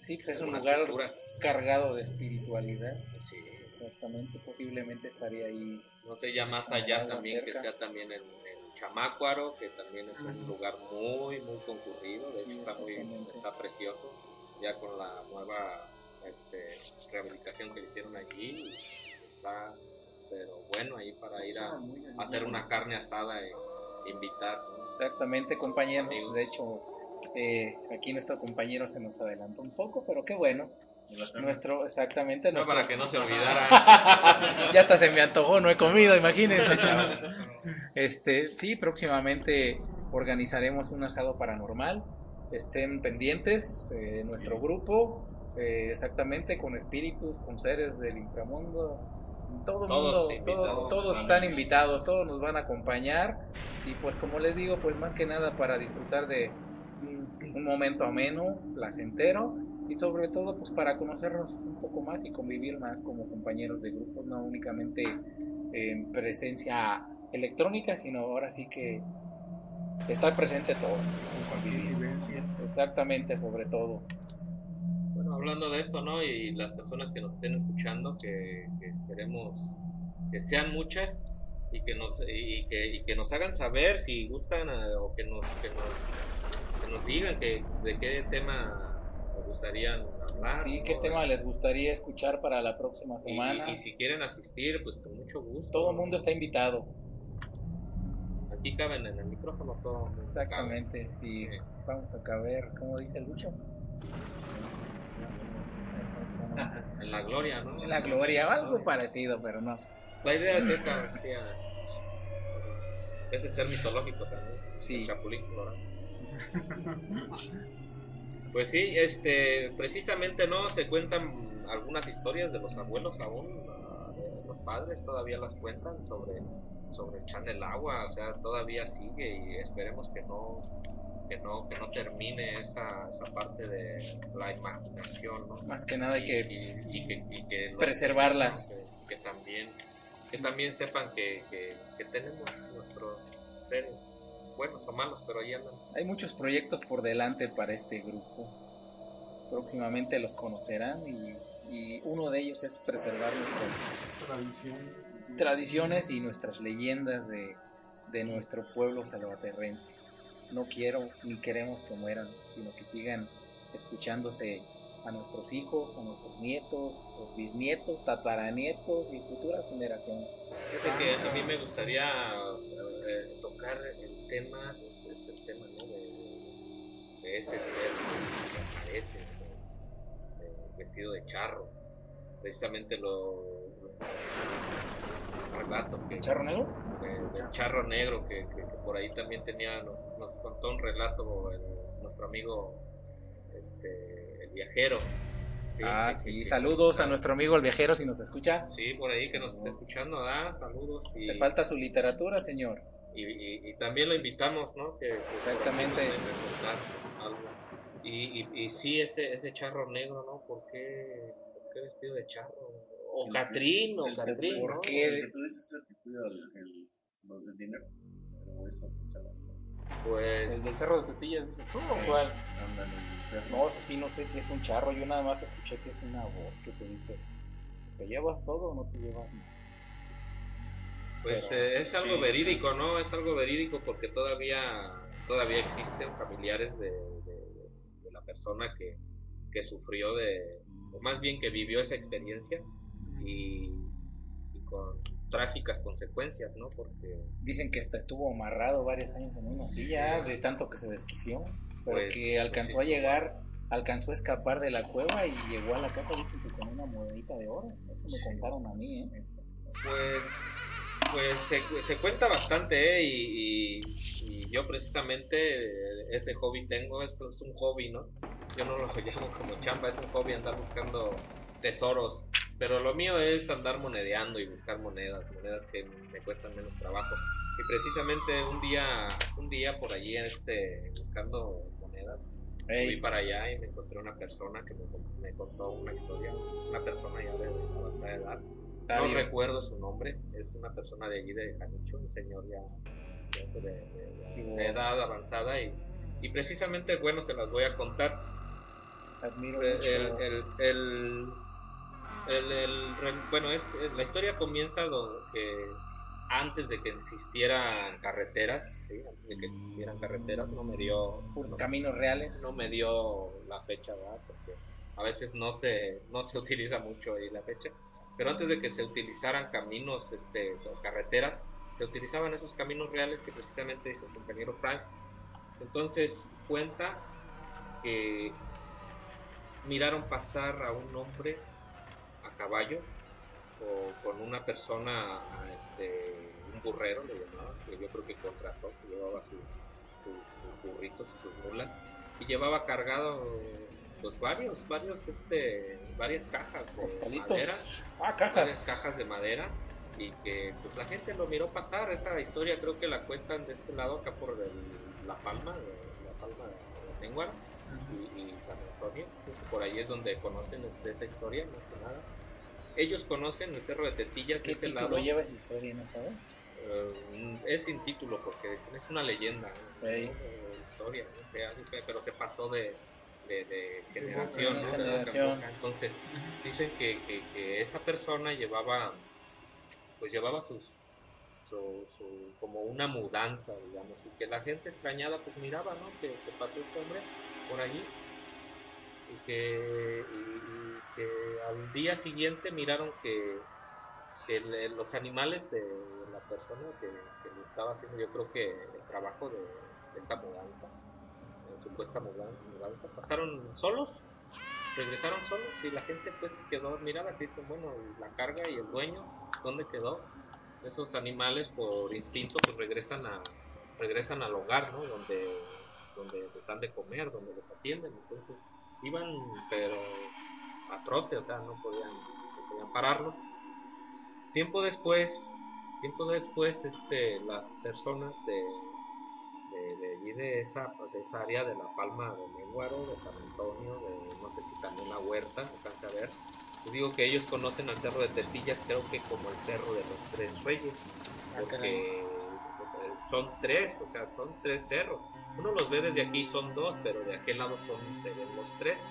Sí, pues es un lugar culturas. cargado de espiritualidad. Sí. Exactamente, posiblemente estaría ahí. No sé, ya más allá también cerca. que sea también en, en Chamácuaro, que también es un Ujú. lugar muy, muy concurrido, de Sí, hecho está, muy, está precioso, ya con la nueva este, rehabilitación que le hicieron allí, está, pero bueno, ahí para ir a, a hacer una carne asada e invitar, ¿no? Exactamente, compañeros. Amigos. De hecho, eh, aquí nuestro compañero se nos adelantó un poco, pero qué bueno. Nuestro, exactamente. No, nuestro- para que no se olvidara. ya hasta se me antojó, no he comido, imagínense, chavos. Este, sí, próximamente organizaremos un asado paranormal. Estén pendientes, eh, nuestro grupo, eh, exactamente con espíritus, con seres del inframundo. Todo Todos mundo, todo- todos están invitados, todos nos van a acompañar. Y pues como les digo, pues más que nada para disfrutar de un, momento ameno, placentero y sobre todo pues para conocernos un poco más y convivir más como compañeros de grupo, no únicamente en presencia electrónica, sino ahora sí que estar presente todos. Exactamente, sobre todo. Bueno, hablando de esto, ¿no? Y las personas que nos estén escuchando, que, que esperemos que sean muchas y que nos y que, y que nos hagan saber si gustan eh, o que nos que nos que nos digan que de qué tema les gustaría hablar. Sí, ¿no? ¿qué tema les gustaría escuchar para la próxima semana? Y, si quieren asistir, pues con mucho gusto. Todo el mundo está invitado. Aquí caben en el micrófono todo. el mundo Exactamente, sí. Sí. Vamos a caber, ¿cómo dice cabe. En la gloria, ¿no? En la gloria, algo parecido, pero no. La idea es esa, sí, ese ser mitológico también. Sí. el Chapulín Colorado. Pues sí, este, precisamente no se cuentan algunas historias de los abuelos aún, ah, de los padres todavía las cuentan sobre sobre el del agua, o sea, todavía sigue y esperemos que no que no que no termine esa, esa parte de la imaginación, ¿no? Más que nada hay que y- y que- y que los- preservarlas. que, que también que también sepan que, que tenemos nuestros seres buenos o malos, pero ahí andan. Hay muchos proyectos por delante para este grupo. Próximamente los conocerán y y uno de ellos es preservar nuestras Tradiciones. tradiciones y nuestras leyendas de, de nuestro pueblo salvaterrense. No quiero ni queremos que mueran, sino que sigan escuchándose a nuestros hijos, a nuestros nietos, los bisnietos, tataranietos y futuras generaciones. Fíjate que a mí me gustaría eh, tocar el tema, es, es el tema ¿no? de, de ese ser que aparece eh, vestido de charro. Precisamente lo, lo el relato que, ¿El charro negro? eh, del charro negro que, que- que por ahí también tenía, nos, nos contó un relato el- nuestro amigo este, el viajero. Sí, ah, que- sí. que- Saludos a nuestro amigo el viajero si nos escucha. Sí, por ahí que nos está escuchando, ¿verdad? Saludos. Y, Se falta su literatura, señor. y, y- y también lo invitamos, ¿no? Que, que Exactamente. algo. Y, y, y sí, ese, ese charro negro, ¿no? ¿Por qué, por qué vestido de charro? O El- Catrín, o el- Catrín, ¿por tú dices es el que cuida el, dinero. Pero eso, chaval. Pues... ¿El del cerro de Tetillas dices tú o cuál? Ándale, el cerro. No, eso sí, no sé si es un charro. Yo nada más escuché que es una voz que te dice: ¿te llevas todo o no te llevas nada? Pues Pero, eh, es algo sí, verídico, ¿no? Es algo verídico porque todavía todavía existen familiares de, de- de la persona que, que sufrió de, o más bien que vivió esa experiencia y, y con trágicas consecuencias, ¿no? Porque Dicen que hasta estuvo amarrado varios años en una silla de tanto que se desquició, pero Pues, que alcanzó pues a llegar, alcanzó a escapar de la cueva y llegó a la casa, dicen que con una monedita de oro. Eso me contaron a mí, ¿eh? Pues, pues se, se cuenta bastante, ¿eh? Y, y- y yo precisamente eh, ese hobby tengo, eso es un hobby, ¿no? Yo no lo llamo como chamba, es un hobby andar buscando tesoros. Pero lo mío es andar monedeando y buscar monedas, monedas que me cuestan menos trabajo. Y precisamente un día, un día por allí este, buscando monedas, fui para allá y me encontré una persona que me, me contó una historia, una persona ya de avanzada edad, no bien. recuerdo su nombre, es una persona de allí de Janicho, un señor ya, de, de- de- edad avanzada y, y precisamente, bueno, se las voy a contar. Admiro El, mucho. el, el, el- el- bueno, es- la historia comienza lo que antes de que existieran carreteras, ¿sí? antes de que existieran carreteras, no me dio, no- caminos reales. no me dio la fecha, ¿verdad? Porque a veces no se, no se utiliza mucho ahí la fecha. Pero antes de que se utilizaran caminos, este, o carreteras, se utilizaban esos caminos reales que precisamente hizo el compañero Frank. Entonces cuenta que miraron pasar a un hombre caballo o con una persona, este, un burrero le llamaban, que yo creo que contrató, que llevaba su, su- sus burritos y sus mulas y llevaba cargado pues varios, varios, este, varias cajas de madera, Ah, varias cajas. cajas de madera y que pues la gente lo miró pasar, esa historia creo que la cuentan de este lado acá por el- La Palma, de- La Palma de Tenguara y, y San Antonio, por ahí es donde conocen este, esa historia más que nada. Ellos conocen el Cerro de Tetillas de ¿Qué ese título lado. lleva esa historia, no sabes? Eh, es sin título porque es una leyenda, ¿no? Eh, historia, ¿no? O sea, pero se pasó de, de, de generación, en ¿no? De generación. Entonces, dicen que, que, que esa persona llevaba, pues llevaba sus, su, su- como una mudanza, digamos, y que la gente extrañada pues miraba, ¿no? Que, que pasó ese hombre por allí y que, y que al día siguiente miraron que, que los animales de la persona que, que estaba haciendo, yo creo que el trabajo de, de esta mudanza, eh, supuesta mudan- mudanza, pasaron solos, regresaron solos y la gente pues quedó admirada, que dicen, bueno, la carga y el dueño, ¿dónde quedó? Esos animales por instinto pues regresan a regresan al hogar, ¿no? Donde donde les dan de comer, donde los atienden, entonces iban pero a trote, o sea, no podían, no podían pararlos. Tiempo después, tiempo después, este, las personas de, de, de allí de esa, de esa área de La Palma de Menguaro, de San Antonio, de no sé si también la Huerta, alcance a ver. Les digo que ellos conocen al Cerro de Tetillas, creo que como el Cerro de los Tres Reyes, porque eh, son tres, o sea, son tres cerros. Uno los ve desde aquí, son dos, pero de aquel lado son, se ven los tres.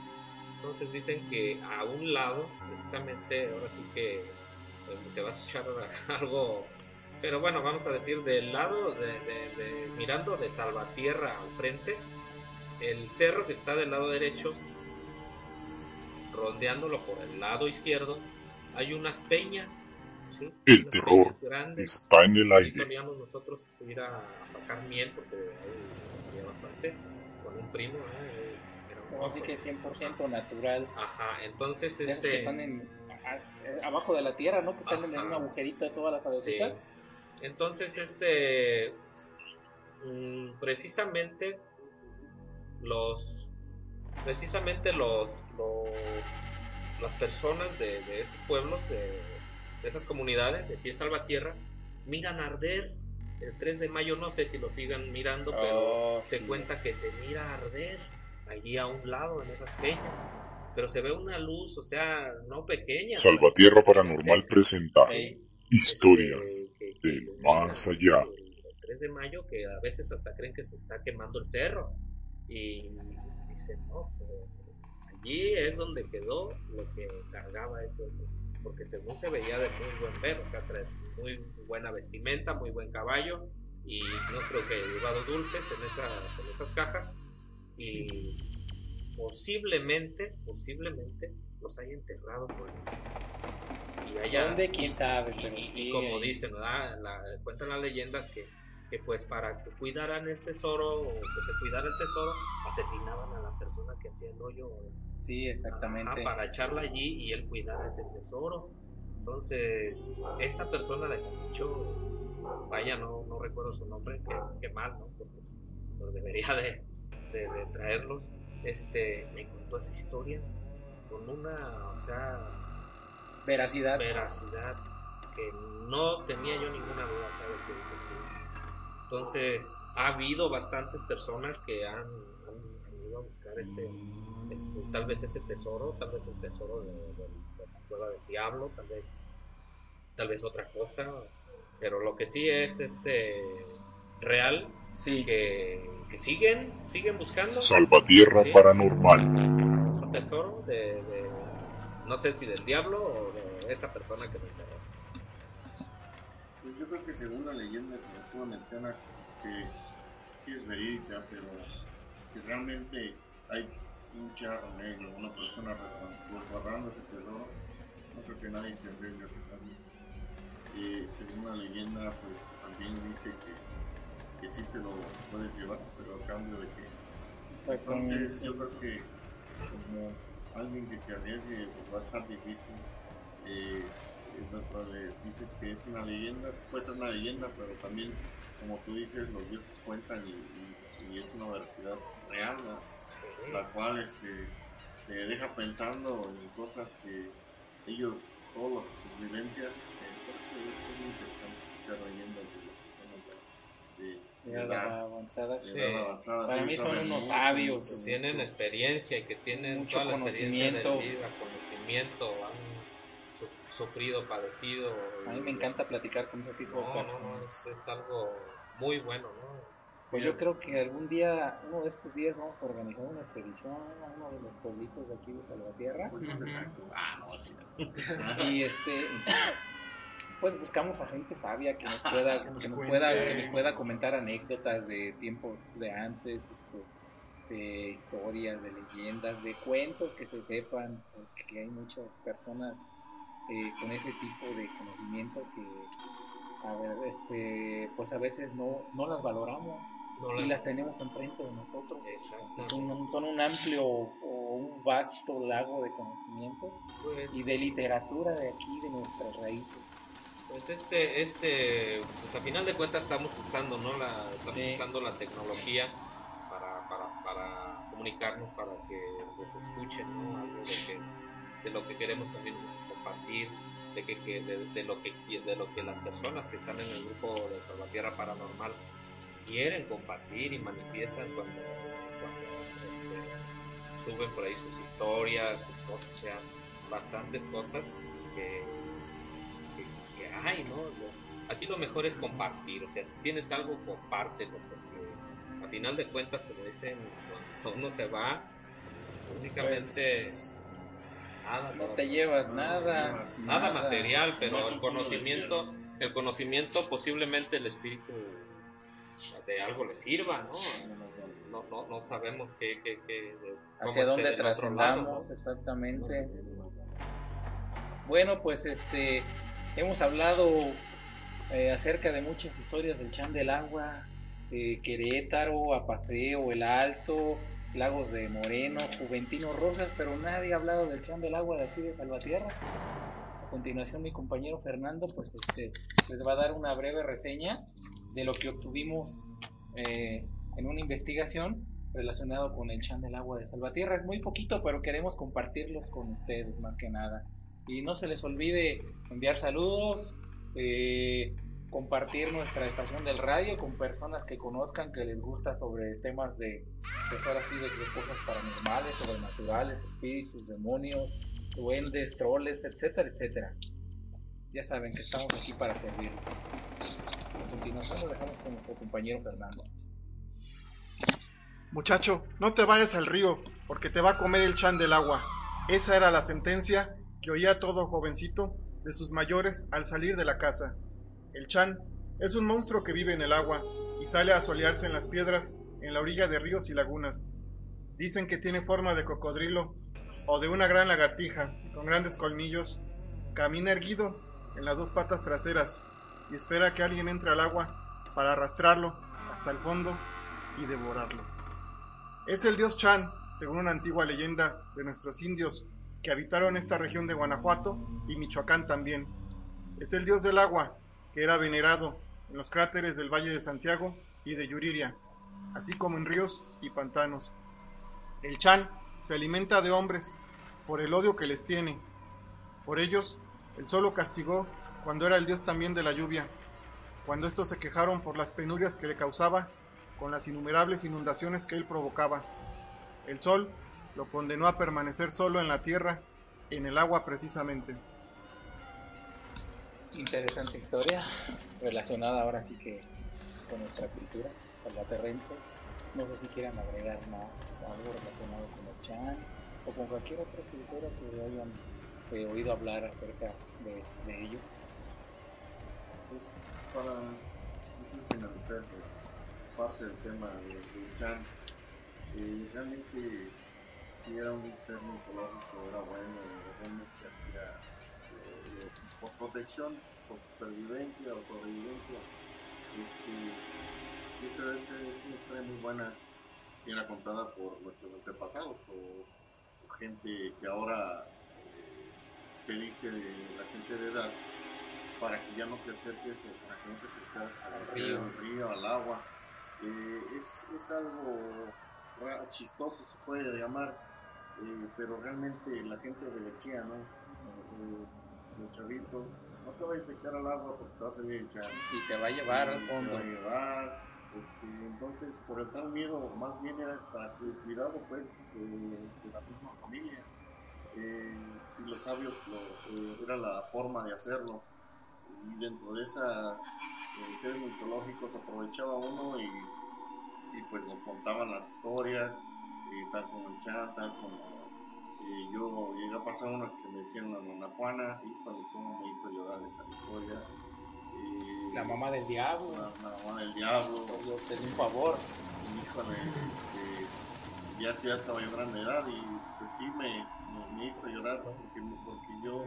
Entonces dicen que a un lado, precisamente, ahora sí que eh, se va a escuchar algo, pero bueno, vamos a decir del lado de, de- de- mirando de Salvatierra al frente, el cerro que está del lado derecho, rondeándolo por el lado izquierdo, hay unas peñas. ¿sí? El Unas terror peñas está en el aire. solíamos nosotros ir a, a sacar miel porque ahí había bastante con un primo. ¿eh? Así que 100% natural. Ajá, entonces De este. que están en, a- eh, abajo de la tierra, ¿no? Que salen en un agujerito de todas las Sí. abejitas. Entonces, este, mm, precisamente los, precisamente los, los- las personas de, de esos pueblos, de, de esas comunidades de aquí de Salvatierra, miran arder el 3 de mayo. No sé si lo sigan mirando, pero Oh, se sí. cuenta que se mira arder allí a un lado en esas peñas. Pero se ve una luz, o sea, no pequeña. Salvatierra Paranormal presenta Sí. historias Este, que- del que más allá. El 3 de mayo que a veces hasta creen que se está quemando el cerro y dicen, no, pues, eh, allí es donde quedó lo que cargaba ese hombre", porque según se veía de muy buen ver, o sea, muy buena vestimenta, muy buen caballo y no creo que llevado dulces en esas, en esas cajas y posiblemente, posiblemente los haya enterrado por ahí. Y haya, ¿Dónde? ¿Quién sabe? Pero y, sí, como ahí. dicen, ¿verdad? La- cuentan las leyendas que, que pues para que cuidaran el tesoro o que se cuidara el tesoro, asesinaban a la persona que hacía el hoyo Sí, exactamente. para echarla allí y él cuidara ese tesoro. Entonces, esta persona de Camacho, vaya, no, no recuerdo su nombre, que, que mal, ¿no? Porque no debería de, de- de traerlos. Este, me contó esa historia con una, o sea, Veracidad. veracidad que no tenía yo ninguna duda, ¿sabes? Que, que sí. Entonces, ha habido bastantes personas que han, han- han ido a buscar ese, ese- tal vez ese tesoro, tal vez el tesoro de, de- de la cueva del diablo, tal vez, tal vez otra cosa, pero lo que sí es este real, Sí. que, que siguen, siguen buscando. Salvatierra Sí, Paranormal. ese famoso tesoro de, de- no sé si del diablo o de esa persona que lo enterró. Pues yo creo que según la leyenda que tú mencionas, que sí es verídica, pero si realmente hay un charro negro, una persona resguardando ese tesoro, no creo que nadie se arriesgue a sacarlo. Y según la leyenda, pues también dice que, que sí te lo puedes llevar, pero a cambio de que entonces yo creo que como alguien que se arriesgue pues, va a estar difícil. Eh, eh, dices que es una leyenda, puede ser una leyenda, pero también, como tú dices, los viejos cuentan y, y- y es una veracidad real, ¿no? la cual este, te deja pensando en cosas que ellos, todas sus vivencias, eh, por eso es muy interesante escuchar leyendas de, de, de, Edad, avanzada. sí. edad avanzada. Para sí, mí son unos sabios. mucho, tienen experiencia y que tienen Mucho toda la de conocimiento. vida, conocimiento, han su- sufrido, padecido. A mí me encanta platicar con ese tipo No, de personas. no, es, es algo muy bueno, ¿no? Pues yo creo que algún día, uno de estos días, vamos a organizar una expedición a uno de los pueblitos de aquí de Salvatierra. Ah, no, sí. Y este, pues buscamos a gente sabia que nos pueda, que nos pueda, que nos pueda comentar anécdotas de tiempos de antes, este, de historias, de leyendas, de cuentos que se sepan, porque hay muchas personas eh, con ese tipo de conocimiento que, a ver, este, pues a veces no, no las valoramos No y la- las tenemos enfrente de nosotros. Un- son un amplio o un vasto lago de conocimientos Pues, y de literatura de aquí, de nuestras raíces. Pues este, este, pues a final de cuentas estamos usando, ¿no? La, estamos Sí. usando la tecnología para, para, para comunicarnos, para que les escuchen, ¿no? Algo de, que, de lo que queremos también compartir, de que, que- de, de lo que de lo que las personas que están en el grupo de Salvatierra Paranormal quieren compartir y manifiestan cuando, cuando este, suben por ahí sus historias, y cosas, o sea, bastantes cosas que, hay, ¿no? Aquí lo mejor es compartir, o sea, si tienes algo, compártelo, porque a final de cuentas, como dicen, cuando uno se va, Únicamente Pues, nada, no te llevas nada. nada nada. material, pero No el conocimiento, el conocimiento posiblemente el espíritu de algo le sirva, ¿no? No, no, no sabemos qué, qué, Hacia dónde trascendamos, exactamente. Bueno, pues este hemos hablado eh, acerca de muchas historias del Chan del Agua, Querétaro, Apaseo, El Alto, Lagos de Moreno, Juventino Rosas, pero nadie ha hablado del Chan del Agua de aquí de Salvatierra. A continuación mi compañero Fernando pues este les va a dar una breve reseña de lo que obtuvimos eh, en una investigación relacionado con el Chan del Agua de Salvatierra. Es muy poquito, pero queremos compartirlos con ustedes más que nada. Y no se les olvide enviar saludos, eh, compartir nuestra estación del radio con personas que conozcan, que les gusta sobre temas de, de, cosas paranormales, sobrenaturales, espíritus, demonios, duendes, troles, etcétera, etcétera. Ya saben que estamos aquí para servirlos. A continuación lo dejamos con nuestro compañero Fernando. Muchacho, no te vayas al río, porque te va a comer el chan del agua. Esa era la sentencia que oía todo jovencito de sus mayores al salir de la casa. El chan es un monstruo que vive en el agua y sale a solearse en las piedras en la orilla de ríos y lagunas. Dicen que tiene forma de cocodrilo o de una gran lagartija con grandes colmillos. Camina erguido en las dos patas traseras y espera que alguien entre al agua para arrastrarlo hasta el fondo y devorarlo. Es el dios Chan, según una antigua leyenda de nuestros indios que habitaron esta región de Guanajuato y Michoacán también. Es el dios del agua, que era venerado en los cráteres del Valle de Santiago y de Yuriria, así como en ríos y pantanos. El Chan se alimenta de hombres por el odio que les tiene. Por ellos, el sol lo castigó cuando era el dios también de la lluvia, cuando estos se quejaron por las penurias que le causaba con las innumerables inundaciones que él provocaba. El sol lo condenó a permanecer solo en la tierra, en el agua precisamente. Interesante historia relacionada ahora sí que con nuestra cultura salvaterrense. No sé si quieran agregar más algo relacionado con el Chan o con cualquier otra cultura que hayan eh, oído hablar acerca de, de ellos. Pues para finalizar eh, parte del tema de, de Chan, eh, realmente si era un ser mitológico, era bueno, realmente hacía eh, por protección, por supervivencia o sobrevivencia. Este, yo creo que es una historia muy buena y era contada por nuestros antepasados, por, por gente que ahora eh, que dice la gente de edad para que ya no te acerques o para que no te acerques al río. al, río, al agua. Eh, es, es algo chistoso, se puede llamar, eh, pero realmente la gente obedecía, ¿no? Eh, el chavito, no te vayas a secar al agua porque te vas a chan. Y te va a llevar al Te fondo. va a llevar, este, entonces, por el tal miedo, más bien era para que cuidado, pues, de, de la misma familia. Eh, y los sabios lo, eh, era la forma de hacerlo. Y dentro de esas seres mitológicos aprovechaba uno y, y pues nos contaban las historias, eh, tal como el chat, tal como eh, yo llegué a pasar una que se me decía la nona Juana, y cuando cómo me hizo llorar esa historia. Eh, La mamá del diablo. la, la mamá del diablo, Yo te di un favor. híjole, eh, ya, ya estaba yo grande edad y pues sí me, me, me hizo llorar porque, porque yo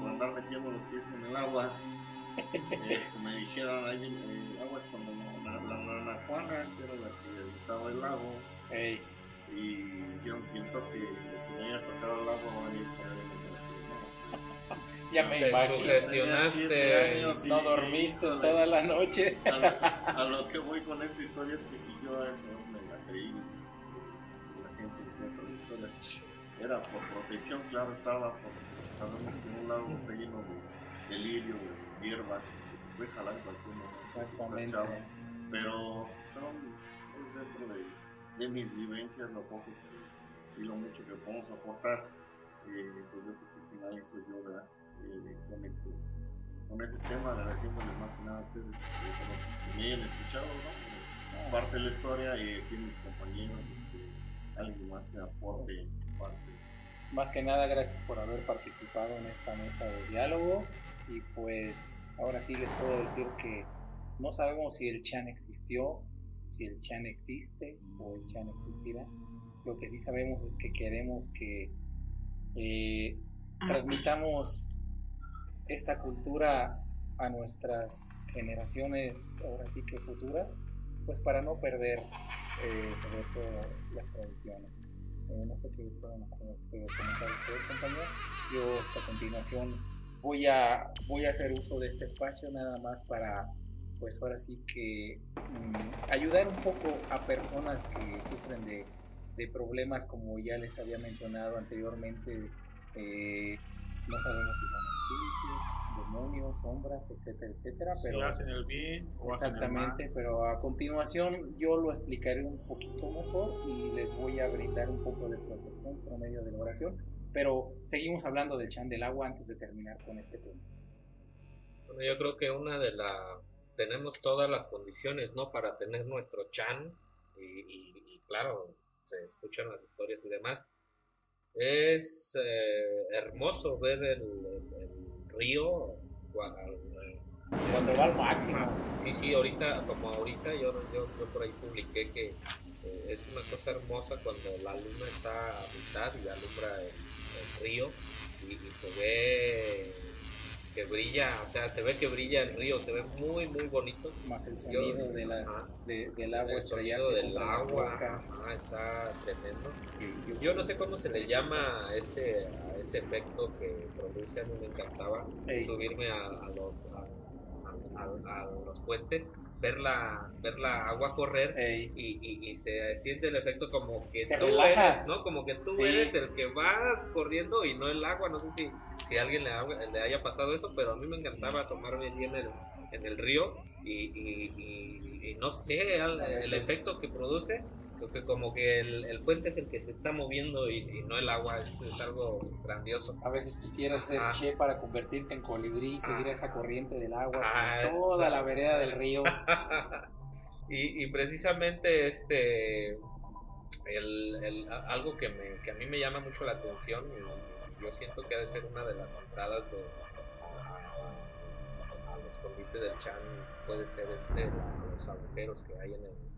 por andar metiendo los pies en el agua eh, me dijeron ahí eh, aguas con la, la, la, la Juana que era la que habitaba el lago Ey, y que el toque que me haya tocado el agua va a venir por ahí ya me sugestionaste. No dormiste toda la noche. a, lo, a lo que voy con esta historia es que si yo a eso me la creí, la gente que la historia, era por protección, claro, estaba, por, sabemos que un lago está lleno de, de lirio, de hierbas, y puede jalar cualquier pero son, es dentro de, de mis vivencias, lo poco que, y lo mucho que podemos aportar, eh, pues yo creo que al final eso yo. Eh, con ese con ese tema, agradeciéndoles más que nada a ustedes eh, por los que me hayan escuchado, ¿no? Parte de la historia aquí mis compañeros, este, alguien más que aporte parte. Más que nada, gracias por haber participado en esta mesa de diálogo. Y pues ahora sí les puedo decir que no sabemos si el Chan existió, si el Chan existe o el Chan existirá. Lo que sí sabemos es que queremos que eh, transmitamos esta cultura a nuestras generaciones, ahora sí que futuras, pues para no perder eh, sobre todo las tradiciones. Eh, no sé qué pueden comentar ustedes, compañeros. Yo a continuación voy a, voy a hacer uso de este espacio nada más para, pues ahora sí que mm, ayudar un poco a personas que sufren de, de problemas como ya les había mencionado anteriormente. Eh, no sabemos si son espíritus, demonios, sombras, etcétera, etcétera. Pero si hacen el bien o exactamente, hacen el mal. pero a continuación yo lo explicaré un poquito mejor y les voy a brindar un poco de protección por medio de la oración. Pero seguimos hablando del chan del agua antes de terminar con este tema. Bueno, yo creo que una de las tenemos todas las condiciones, ¿no? Para tener nuestro chan y, claro, se escuchan las historias y demás. Es eh, hermoso ver el, río cuando va al máximo. Sí, sí, ahorita, como ahorita, yo, yo, yo por ahí publiqué que eh, es una cosa hermosa cuando la luna está a mitad y alumbra el, río y, se ve que brilla, o sea, se ve que brilla el río, se ve muy, muy bonito. Más el sonido yo, de las, de, del agua el sonido del agua, está tremendo. Yo, yo no sé cómo se le llama a ese, a ese efecto que produce, a mí me encantaba Ey. subirme a, a los... A, a, a, los puentes, ver la, ver la agua correr y, y, y, se siente el efecto como que Te tú relajas. eres, ¿no? Como que tú Sí. eres el que vas corriendo y no el agua. No sé si, si a alguien le, ha- le haya pasado eso, pero a mí me encantaba tomarme allí en el, en el río y, y- no sé, el, efecto que produce. Creo que como que el, el puente es el que se está moviendo y, y no el agua, es, es algo grandioso. A veces quisieras ser Ajá. che para convertirte en colibrí y seguir Ah. esa corriente del agua Ah, toda eso. la vereda del río. y, y precisamente este el, el- algo que, me, que a mí me llama mucho la atención y yo siento que ha de ser una de las entradas de a, a los convites del Chan puede ser este los agujeros que hay en, el-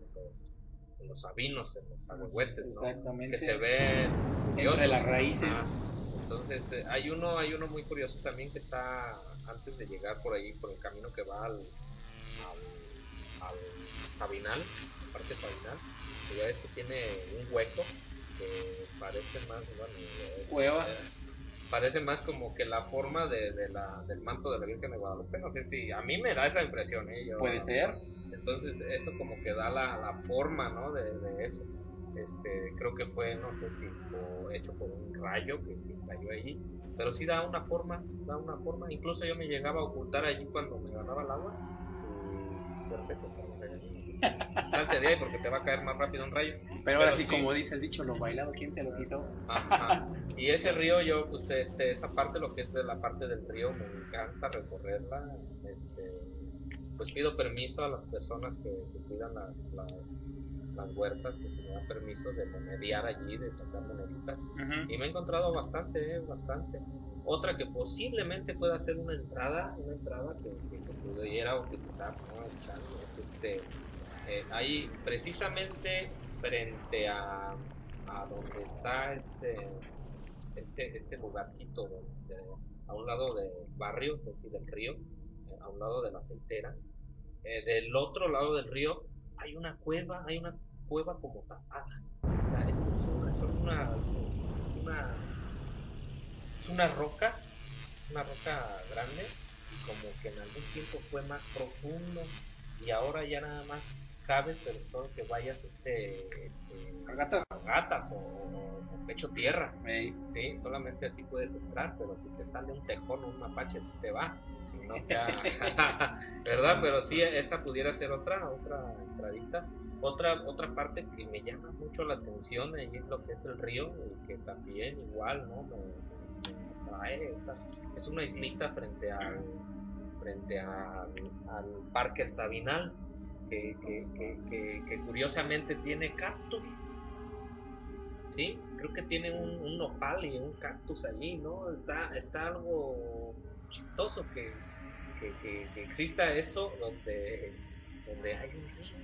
en los, sabinos, en los agüehuetes, ¿no? Exactamente. que se ven curiosos. Entre las raíces. Entonces eh, hay uno hay uno muy curioso también que está antes de llegar por ahí por el camino que va al al, al Sabinal, parte Sabinal, que ya ves que tiene un hueco que parece más, bueno, es- Cueva. eh, parece más como que la forma de, de la, del manto de la Virgen de Guadalupe. No sé si a mí me da esa impresión, ¿eh? Yo- Puede ser. entonces eso como que da la, la forma, ¿no? De, de eso. Este, creo que fue, no sé si por- hecho por un rayo que, que cayó allí, pero sí da una forma, da una forma. Incluso yo me llegaba a ocultar allí cuando me ganaba el agua. Y de repente. Salte de ahí porque te va a caer más rápido un rayo. Pero ahora sí, como dice el dicho, lo bailado, ¿quién te lo quitó? Ajá. Y ese río, yo, pues, este, esa parte, lo que es de la parte del río, me encanta recorrerla. Este, pues pido permiso a las personas que, que cuidan las, las, las huertas, que se me dan permiso de monediar allí, de sacar moneditas. Y me he encontrado bastante, eh, bastante. Otra que posiblemente pueda ser una entrada, una entrada que, que, que pudiera utilizar, ¿no? Es este, eh, ahí precisamente frente a, a donde está este, ese, ese lugarcito a un lado del barrio, es decir, del río, eh, a un lado de la aceitera. Eh, del otro lado del río hay una cueva, hay una cueva como tapada. Es, es una, es es una, es una roca, es una roca grande, como que en algún tiempo fue más profundo y ahora ya nada más cabes, pero espero que vayas este, este ¿A gatas? gatas o, o- pecho tierra. Sí, solamente así puedes entrar, pero si te sale un tejón o un mapache, sí te va. Si no sea. ¿Verdad? Pero sí, esa pudiera ser otra, otra entradita. Otra, otra parte que me llama mucho la atención ahí es lo que es el río, y que también igual, ¿no? Me, me atrae esa. Es una islita frente al frente al, al Parque El Sabinal, que, que, que, que, que curiosamente tiene cactus Sí, creo que tiene un, un nopal y un cactus allí, ¿no? Está, está algo chistoso que, que, que- que exista eso donde, donde hay un río,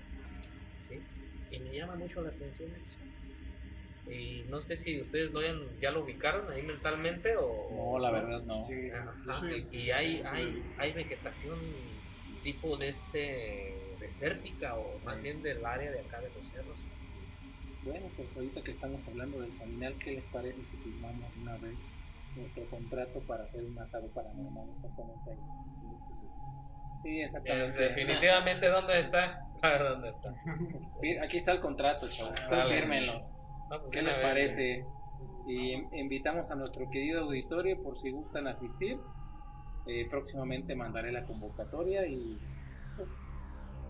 ¿sí? Y me llama mucho la atención eso. Y no sé si ustedes lo hayan, ya lo ubicaron ahí mentalmente o... No, la verdad no. Sí, Ajá, sí, y, sí, y sí, hay, hay, hay vegetación tipo de este desértica o más bien del área de acá de los cerros. Bueno, pues ahorita que estamos hablando del Saminal, ¿qué les parece si firmamos una vez nuestro contrato para hacer un asado paranormal exactamente ahí? Sí, exactamente. definitivamente, ¿dónde está? ¿Dónde está? Aquí está el contrato, chavos. Ustedes Dale. fírmenlos. No, pues ¿Qué les vez, parece? Y in- invitamos a nuestro querido auditorio por si gustan asistir. Eh, próximamente mandaré la convocatoria y pues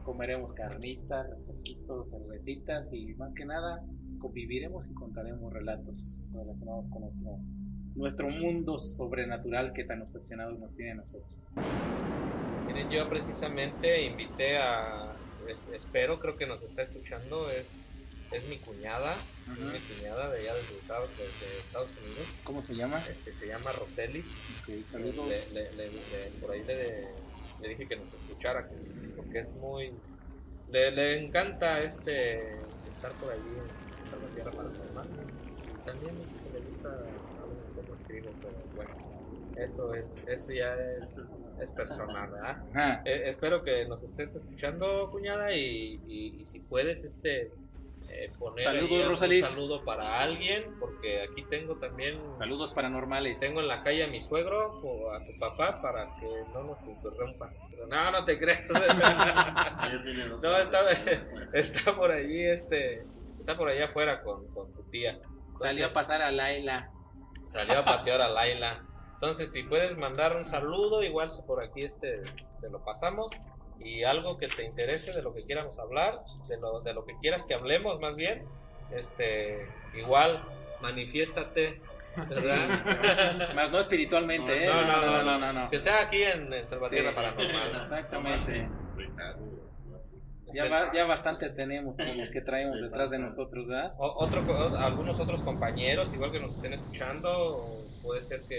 comeremos carnitas, refresquitos, cervecitas y más que nada conviviremos y contaremos relatos relacionados con nuestro nuestro mundo sobrenatural que tan obsesionados nos tiene a nosotros. Miren, yo precisamente invité a, es- espero, creo que nos está escuchando, es, es mi cuñada, es mi cuñada de allá de Estados, de, Estados Unidos, ¿Cómo se llama? este, se llama Roselis, Ok, saludos. Le- le- le- por ahí le, le dije que nos escuchara, que- porque es muy, le, le encanta este, estar por allí en Salvatierra Paranormal, y también dice que le gusta algo como escribo, pero bueno. Eso es, eso ya es, es personal, ¿verdad? Eh, espero que nos estés escuchando, cuñada, y, y, y si puedes, este, eh, poner Saludos, Rosalis. saludo para alguien, porque aquí tengo también, Saludos paranormales. tengo en la calle a mi suegro o a tu papá para que no nos interrumpa. Pero no, no te creas. No, está, está por allí, este, está por allá afuera con, con tu tía. Salió a Entonces, pasar a Laila. Salió a pasear a Laila. Entonces, si puedes mandar un saludo, igual por aquí este se lo pasamos. Y algo que te interese de lo que quieramos hablar, de lo, de lo que quieras que hablemos más bien, este, igual, manifiéstate, ¿verdad? Más no espiritualmente, ¿eh? No, no, no, no, no, no. que sea aquí en, Salvatierra Sí. Paranormal. Exactamente. Ya, va- ya bastante tenemos con los que traemos detrás de nosotros, ¿verdad? O- otro, algunos otros compañeros, igual que nos estén escuchando, puede ser que,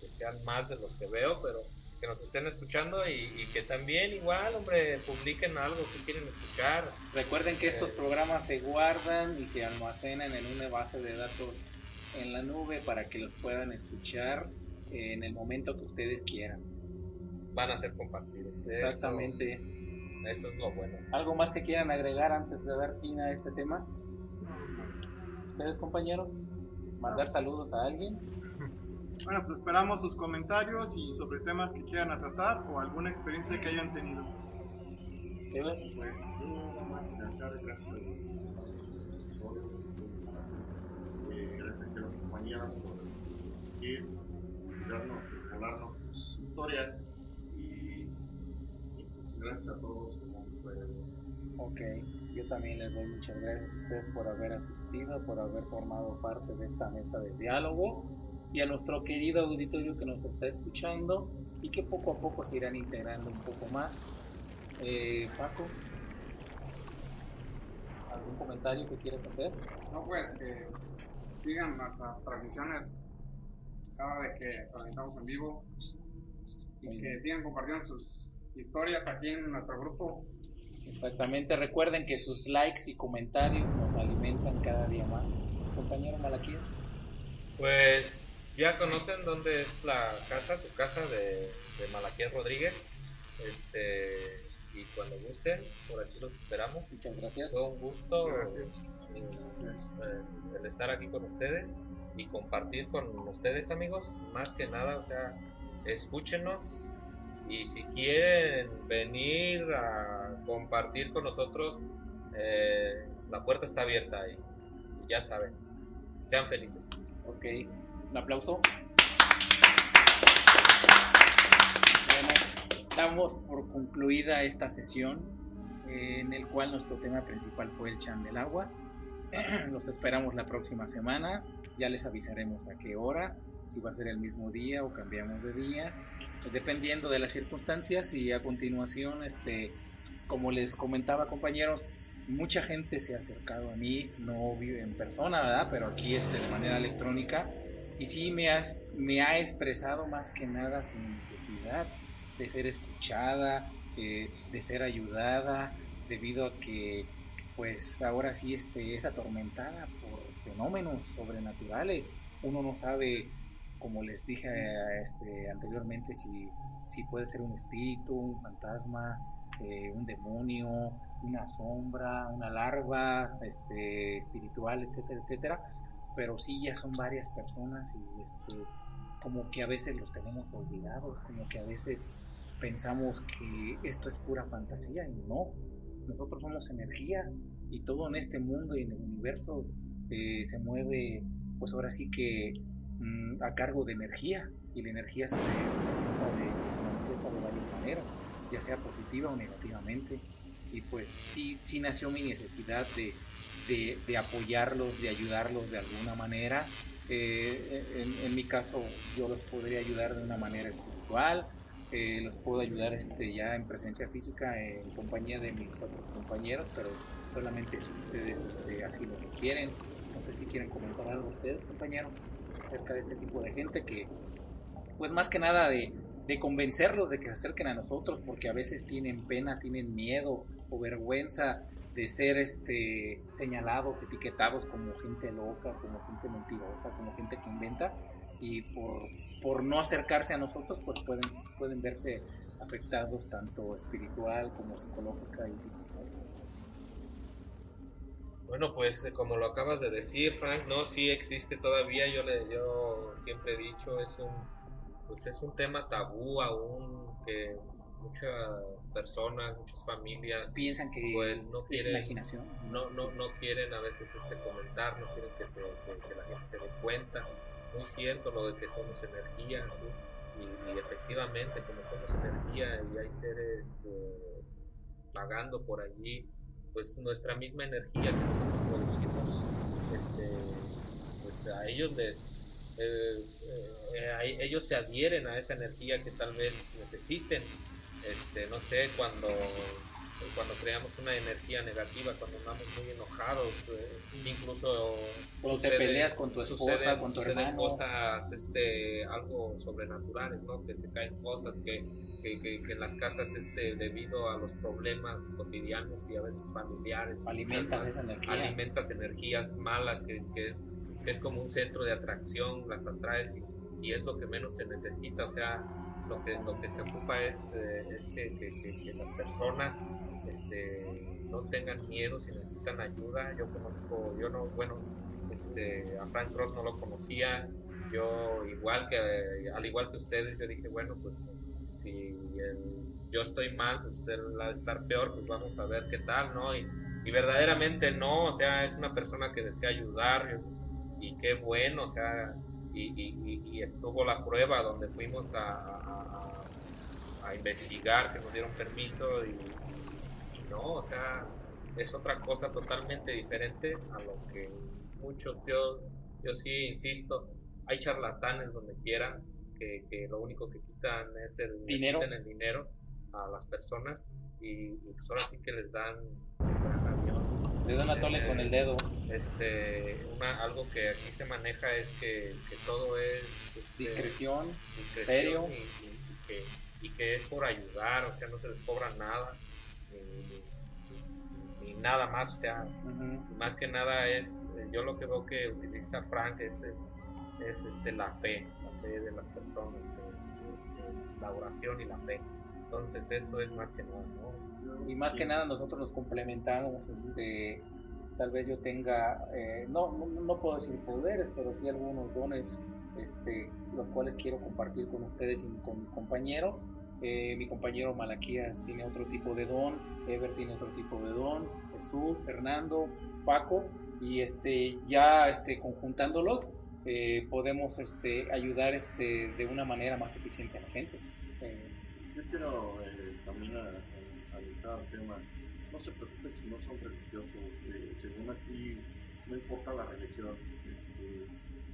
que sean más de los que veo, pero que nos estén escuchando y, y que también igual, hombre, publiquen algo que quieren escuchar. Recuerden que estos Eh. programas se guardan y se almacenan en una base de datos en la nube para que los puedan escuchar en el momento que ustedes quieran. Van a ser compartidos. Eso- Exactamente. Eso, es lo bueno. ¿Algo más que quieran agregar antes de dar fin a este tema? ¿Ustedes, compañeros? ¿Mandar saludos a alguien? Bueno, pues esperamos sus comentarios y sobre temas que quieran tratar o alguna experiencia que hayan tenido. Pues yo nada más pensar gracias a eh, gracias a los compañeros por asistir, darnos, regalarnos sus historias y sí, pues, gracias a todos como Ok, yo también les doy muchas gracias a ustedes por haber asistido, por haber formado parte de esta mesa de diálogo y a nuestro querido auditorio que nos está escuchando y que poco a poco se irán integrando un poco más. Eh, Paco, ¿algún comentario que quieras hacer? No, pues que sigan nuestras transmisiones cada vez que transmitamos en vivo y bien. que sigan compartiendo sus historias aquí en nuestro grupo. Exactamente, recuerden que sus likes y comentarios nos alimentan cada día más. Compañero Malaquías. Pues ya conocen dónde es la casa, su casa de, de Malaquías Rodríguez. Este, y cuando gusten, por aquí los esperamos. Muchas gracias. Fue un gusto Gracias. eh, el estar aquí con ustedes y compartir con ustedes, amigos. Más que nada, o sea, escúchenos y si quieren venir a compartir con nosotros, eh, la puerta está abierta y, y ya saben, sean felices. Ok, un aplauso. Bueno, damos por concluida esta sesión eh, en el cual nuestro tema principal fue el chan del agua. Los esperamos la próxima semana. Ya les avisaremos a qué hora, si va a ser el mismo día o cambiamos de día, dependiendo de las circunstancias. Y a continuación, este, como les comentaba compañeros, mucha gente se ha acercado a mí, no vive en persona, ¿verdad? Pero aquí este, de manera electrónica. Y sí me, has, me ha expresado más que nada su necesidad de ser escuchada, eh, de ser ayudada, debido a que pues ahora sí este, es atormentada por fenómenos sobrenaturales. Uno no sabe, como les dije este, anteriormente, si, si puede ser un espíritu, un fantasma, eh, un demonio, una sombra, una larva este, espiritual, etcétera, etcétera. Pero sí ya son varias personas y este, como que a veces los tenemos olvidados, como que a veces pensamos que esto es pura fantasía y no. Nosotros somos energía y todo en este mundo y en el universo eh, se mueve, pues ahora sí que mm, a cargo de energía y la energía se, presenta de, manifiesta de varias maneras ya sea positiva o negativamente. Y pues sí, sí nació mi necesidad de, de, apoyarlos, de ayudarlos de alguna manera. Eh, en, mi caso yo los podría ayudar de una manera espiritual, eh, los puedo ayudar este, ya en presencia física en compañía de mis otros compañeros, pero solamente si ustedes este, así lo quieren. No sé si quieren comentar algo ustedes, compañeros, acerca de este tipo de gente que, pues más que nada de, de convencerlos de que se acerquen a nosotros porque a veces tienen pena, tienen miedo o vergüenza de ser este señalados, etiquetados como gente loca, como gente mentirosa, como gente que inventa y por, por no acercarse a nosotros pues pueden, pueden verse afectados tanto espiritual como psicológica y física. Bueno, pues eh, como lo acabas de decir, Frank, no, sí existe todavía, yo, le, yo siempre he dicho, es un pues es un tema tabú aún que muchas personas, muchas familias piensan que pues no quieren, imaginación. No, no, no quieren a veces este comentar, no quieren que, se, que, la gente se dé cuenta. Muy cierto lo de que somos energía, y, efectivamente como somos energía y hay seres eh, vagando por allí, pues nuestra misma energía que nosotros producimos, este, pues a ellos les eh, eh, ellos se adhieren a esa energía que tal vez necesiten. Este, no sé, cuando, cuando creamos una energía negativa, cuando andamos muy enojados, eh, incluso cuando te peleas con tu esposa, con tu hermano. cosas, este, algo sobrenaturales, ¿no? Que se caen cosas, que, que, que, en las casas, este, debido a los problemas cotidianos y a veces familiares. Alimentas esa energía. Alimentas energías malas que, que es es como un centro de atracción, las atraes y, es lo que menos se necesita, o sea, lo que, lo que se ocupa es, eh, que, las personas este, no tengan miedo si necesitan ayuda. Yo conozco, yo no, bueno, este, a Frank Ross no lo conocía, yo igual que, al igual que ustedes, yo dije, bueno, pues si yo estoy mal, pues él va a estar peor, pues vamos a ver qué tal, ¿no? Y, y verdaderamente no, o sea, es una persona que desea ayudar, y qué bueno, o sea, y, estuvo la prueba donde fuimos a, a, investigar, que nos dieron permiso y, no, o sea, es otra cosa totalmente diferente a lo que muchos, yo, yo sí insisto, hay charlatanes donde quiera que, que lo único que quitan es el dinero, el dinero a las personas y, pues ahora sí que les dan, les dan le dan a tole con el dedo. Este, una, algo que aquí se maneja es que, que todo es este, discreción, discreción serio. Y, que, y, que, es por ayudar, o sea, no se les cobra nada, ni, nada más, o sea, más que nada es, yo lo que veo que utiliza Frank es, es, es este, la fe, la fe de las personas, la oración y la fe. Entonces eso es más que nada, ¿no? Y más que nada nosotros nos complementamos. Este, tal vez yo tenga, eh, no, no, puedo decir poderes, pero sí algunos dones este, los cuales quiero compartir con ustedes y con mis compañeros. Eh, mi compañero Malaquías tiene otro tipo de don, Ever tiene otro tipo de don, Jesús, Fernando, Paco, y este, ya este, conjuntándolos eh, podemos este, ayudar este, de una manera más eficiente a la gente. Yo quiero tema, no se preocupen si no son religiosos, eh, según aquí no importa la religión, este,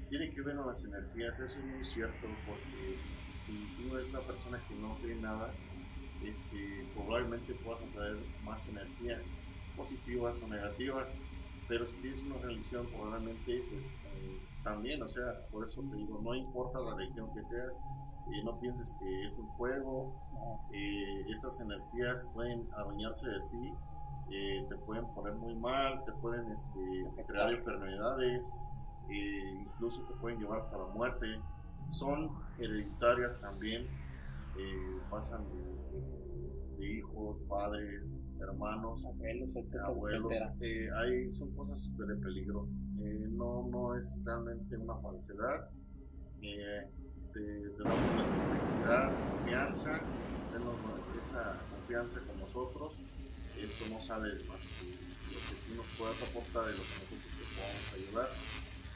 tiene que ver con las energías, eso es muy cierto, porque si tú eres una persona que no cree nada, este, probablemente puedas atraer más energías. positivas o negativas, pero si tienes una religión probablemente pues eh, también, o sea, por eso te digo, no importa la religión que seas, eh, no pienses que es un juego, eh, estas energías pueden adueñarse de ti, eh, te pueden poner muy mal, te pueden este, crear enfermedades, eh, incluso te pueden llevar hasta la muerte. Son hereditarias también, eh, pasan de, de hijos, padres, hermanos, Abuelos, etcétera, abuelos. etcétera. Eh, hay, son cosas súper de peligro. No, no es realmente una falsedad. Te, te damos la complicidad, confianza, denos esa confianza con nosotros. Esto no sabe más que lo que tú nos puedas aportar y lo que nosotros te podamos ayudar.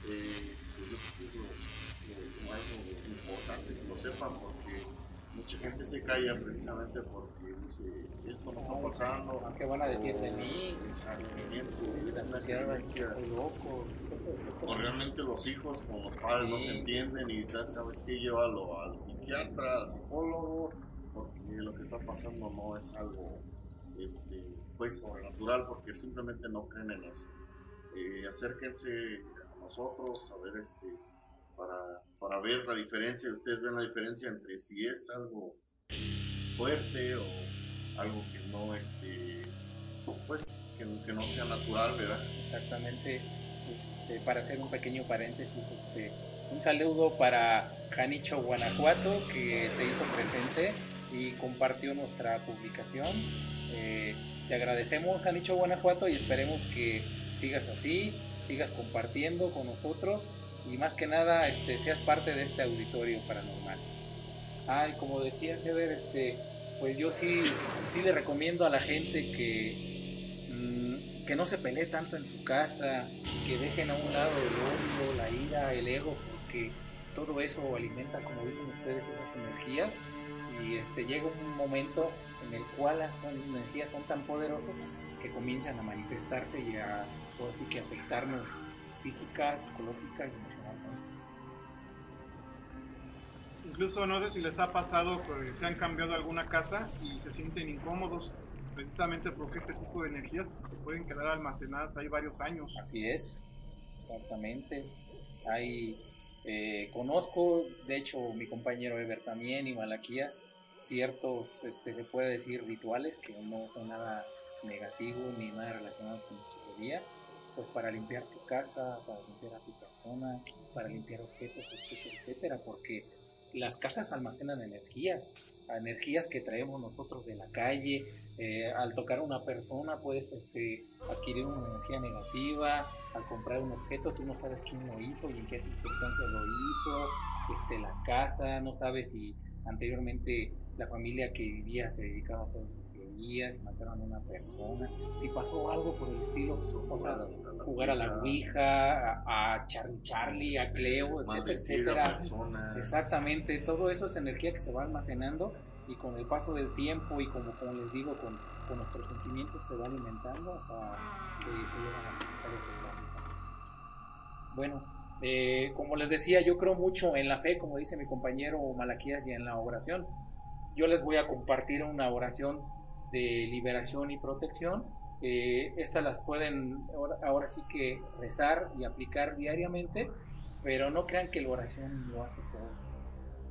Eh, pues yo creo que es lo, algo importante que lo sepan porque mucha gente se calla precisamente porque dice esto no está pasando. Ah, ¿Qué van a decir de mí? La es una creencia. loco. O realmente los hijos con los padres no se Sí. entienden y ya sabes que llévalo al psiquiatra, al psicólogo, porque lo que está pasando no es algo este, pues sobrenatural, porque simplemente no creen en eso. Eh, acérquense a nosotros este para, para ver la diferencia, ustedes ven la diferencia entre si es algo fuerte o algo que no este pues que no sea natural, ¿verdad? Exactamente. Este, para hacer un pequeño paréntesis, este, un saludo para Janicho Guanajuato que se hizo presente y compartió nuestra publicación. Eh, te agradecemos, Janicho Guanajuato, y esperemos que sigas así, sigas compartiendo con nosotros y más que nada este, seas parte de este auditorio paranormal. Ay, como decía Sever, este, pues yo sí, sí le recomiendo a la gente que, mm, que no se pelee tanto en su casa, que dejen a un lado el odio, la ira, el ego, porque todo eso alimenta, como dicen ustedes, esas energías y este, llega un momento en el cual las energías son tan poderosas que comienzan a manifestarse y a, por así que afectarnos física, psicológica y emocionalmente. Incluso no sé si les ha pasado que se han cambiado alguna casa y se sienten incómodos, precisamente porque este tipo de energías se pueden quedar almacenadas ahí varios años. Así es, exactamente. Hay, eh, conozco, de hecho, mi compañero Ever también y Malaquías, ciertos, este, se puede decir, rituales que no son nada negativo ni nada relacionado con hechicerías, pues para limpiar tu casa, para limpiar a tu persona, para limpiar objetos, etcétera, etcétera, porque las casas almacenan energías, energías que traemos nosotros de la calle. eh, al tocar a una persona puedes este, adquirir una energía negativa. Al comprar un objeto tú no sabes quién lo hizo y en qué circunstancias lo hizo. Este, la casa, no sabes si anteriormente la familia que vivía se dedicaba a hacer brujería, si mataron a una persona, si pasó algo por el estilo, o sea, jugar a la Ouija, a, a Charlie Charlie, a Cleo, etcétera, etcétera. Exactamente, todo eso es energía que se va almacenando y con el paso del tiempo y como, como les digo, con, con nuestros sentimientos se va alimentando hasta que se llegan a efectivamente. Bueno, eh, como les decía, yo creo mucho en la fe, como dice mi compañero Malaquías, y en la oración. Yo les voy a compartir una oración de liberación y protección. Eh, estas las pueden ahora, ahora sí que rezar y aplicar diariamente, pero no crean que la oración lo hace todo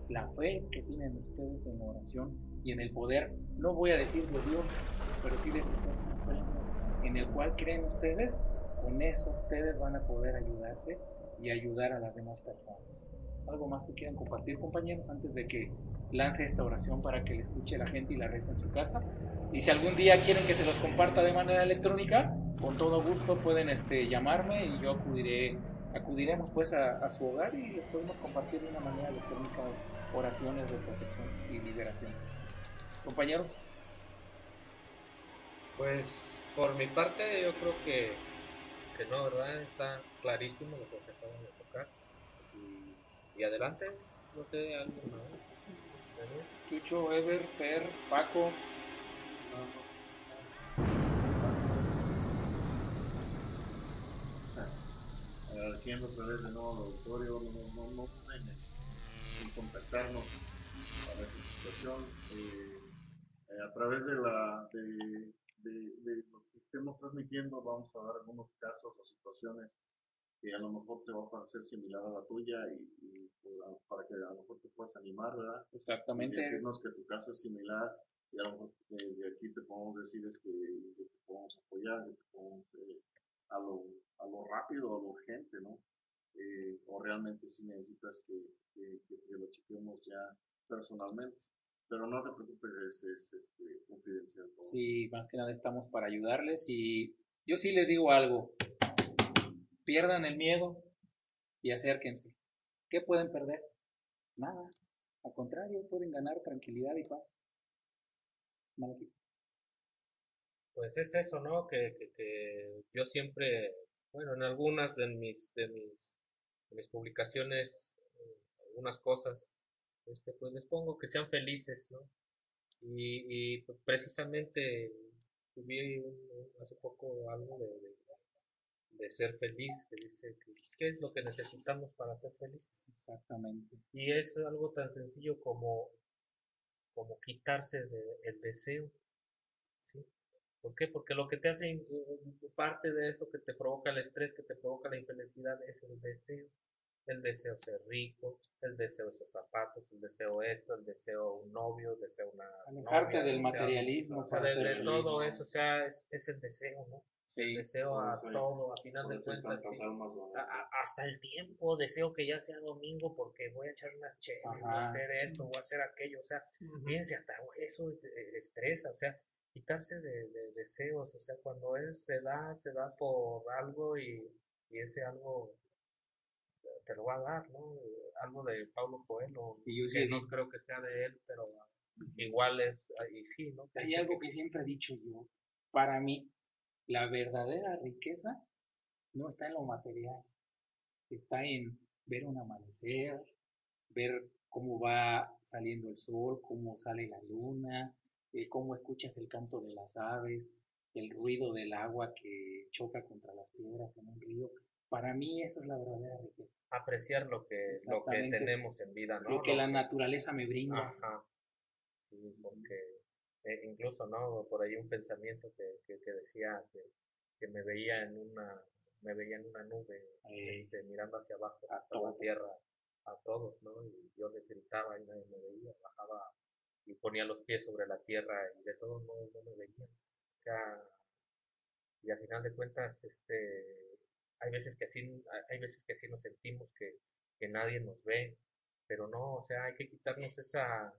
la fe que tienen ustedes en la oración y en el poder, no voy a decir de Dios, pero sí de su ser en el cual creen ustedes, con eso ustedes van a poder ayudarse y ayudar a las demás personas. ¿Algo más que quieran compartir, compañeros, antes de que lance esta oración para que la escuche la gente y la reza en su casa? Y si algún día quieren que se los comparta de manera electrónica, con todo gusto pueden este, llamarme y yo acudiré acudiremos pues a, su hogar y les podemos compartir de una manera electrónica oraciones de protección y liberación. Compañeros. Pues por mi parte yo creo que, que no, ¿verdad? Está clarísimo lo que acabamos de tocar. Y, y adelante, no sé, algo más. Chucho, Ever, Fer, Paco. agradeciendo otra vez de nuevo al auditorio, no, no, no en, en contactarnos para esa situación. Eh, eh, a través de, la, de, de, de lo que estemos transmitiendo, vamos a dar algunos casos o situaciones que a lo mejor te va a parecer similar a la tuya y, para que a lo mejor te puedas animar, ¿verdad? Exactamente. Y decirnos que tu caso es similar y a lo mejor desde aquí te podemos decir este, que te podemos apoyar, que te podemos, eh, a, lo, a lo rápido, a lo urgente, ¿no? Eh, o realmente si necesitas que, que, que lo chequemos ya personalmente. Pero no te preocupes, es, es este, confidencial. Sí, más que nada estamos para ayudarles y yo sí les digo algo. Pierdan el miedo y acérquense. ¿Qué pueden perder? Nada. Al contrario, pueden ganar tranquilidad y paz. Pues es eso, ¿no? Que, que, que, yo siempre, bueno, en algunas de mis, de mis, de mis publicaciones, eh, algunas cosas, este, pues les pongo que sean felices, ¿no? Y, y pues, precisamente tuve hace poco algo de, ser feliz, que dice que qué es lo que necesitamos para ser felices. Exactamente. Y es algo tan sencillo como, como quitarse el deseo. ¿sí? ¿Por qué? Porque lo que te hace parte de eso que te provoca el estrés, que te provoca la infelicidad, es el deseo el deseo ser rico, el deseo esos zapatos, el deseo esto, el deseo un novio, el deseo una... Alejarte del materialismo. O sea, de, todo eso, o sea, es, es el deseo, ¿no? Sí, deseo a todo, a final de cuentas. hasta el tiempo, deseo que ya sea domingo porque voy a echar unas chelas, voy a hacer esto, voy a hacer aquello, o sea, fíjense, hasta eso estresa, o sea, quitarse de, de, deseos, o sea, cuando es, se da, se da por algo y, y ese algo te lo va a dar, ¿no? Algo de Pablo Coelho, y yo sí, no creo que sea de él, pero igual es, y sí, ¿no? Hay algo que... siempre he dicho yo, para mí, la verdadera riqueza no está en lo material, está en ver un amanecer, ver cómo va saliendo el sol, cómo sale la luna, eh, cómo escuchas el canto de las aves, el ruido del agua que choca contra las piedras en un río. Para mí eso es la verdadera riqueza apreciar lo que, lo que tenemos en vida, ¿no? Lo que la naturaleza me brinda. Ajá. Sí, porque eh, incluso, ¿no? Por ahí un pensamiento que, que, decía que, que, me veía en una me veía en una nube, este, mirando hacia abajo, a toda la tierra, a todos, ¿no? Y yo les gritaba y nadie me veía, bajaba y ponía los pies sobre la tierra y de todos modos no me veían. O sea, y al final de cuentas, este, hay veces que así, hay veces que así nos sentimos que, que nadie nos ve, pero no, o sea, hay que quitarnos esa,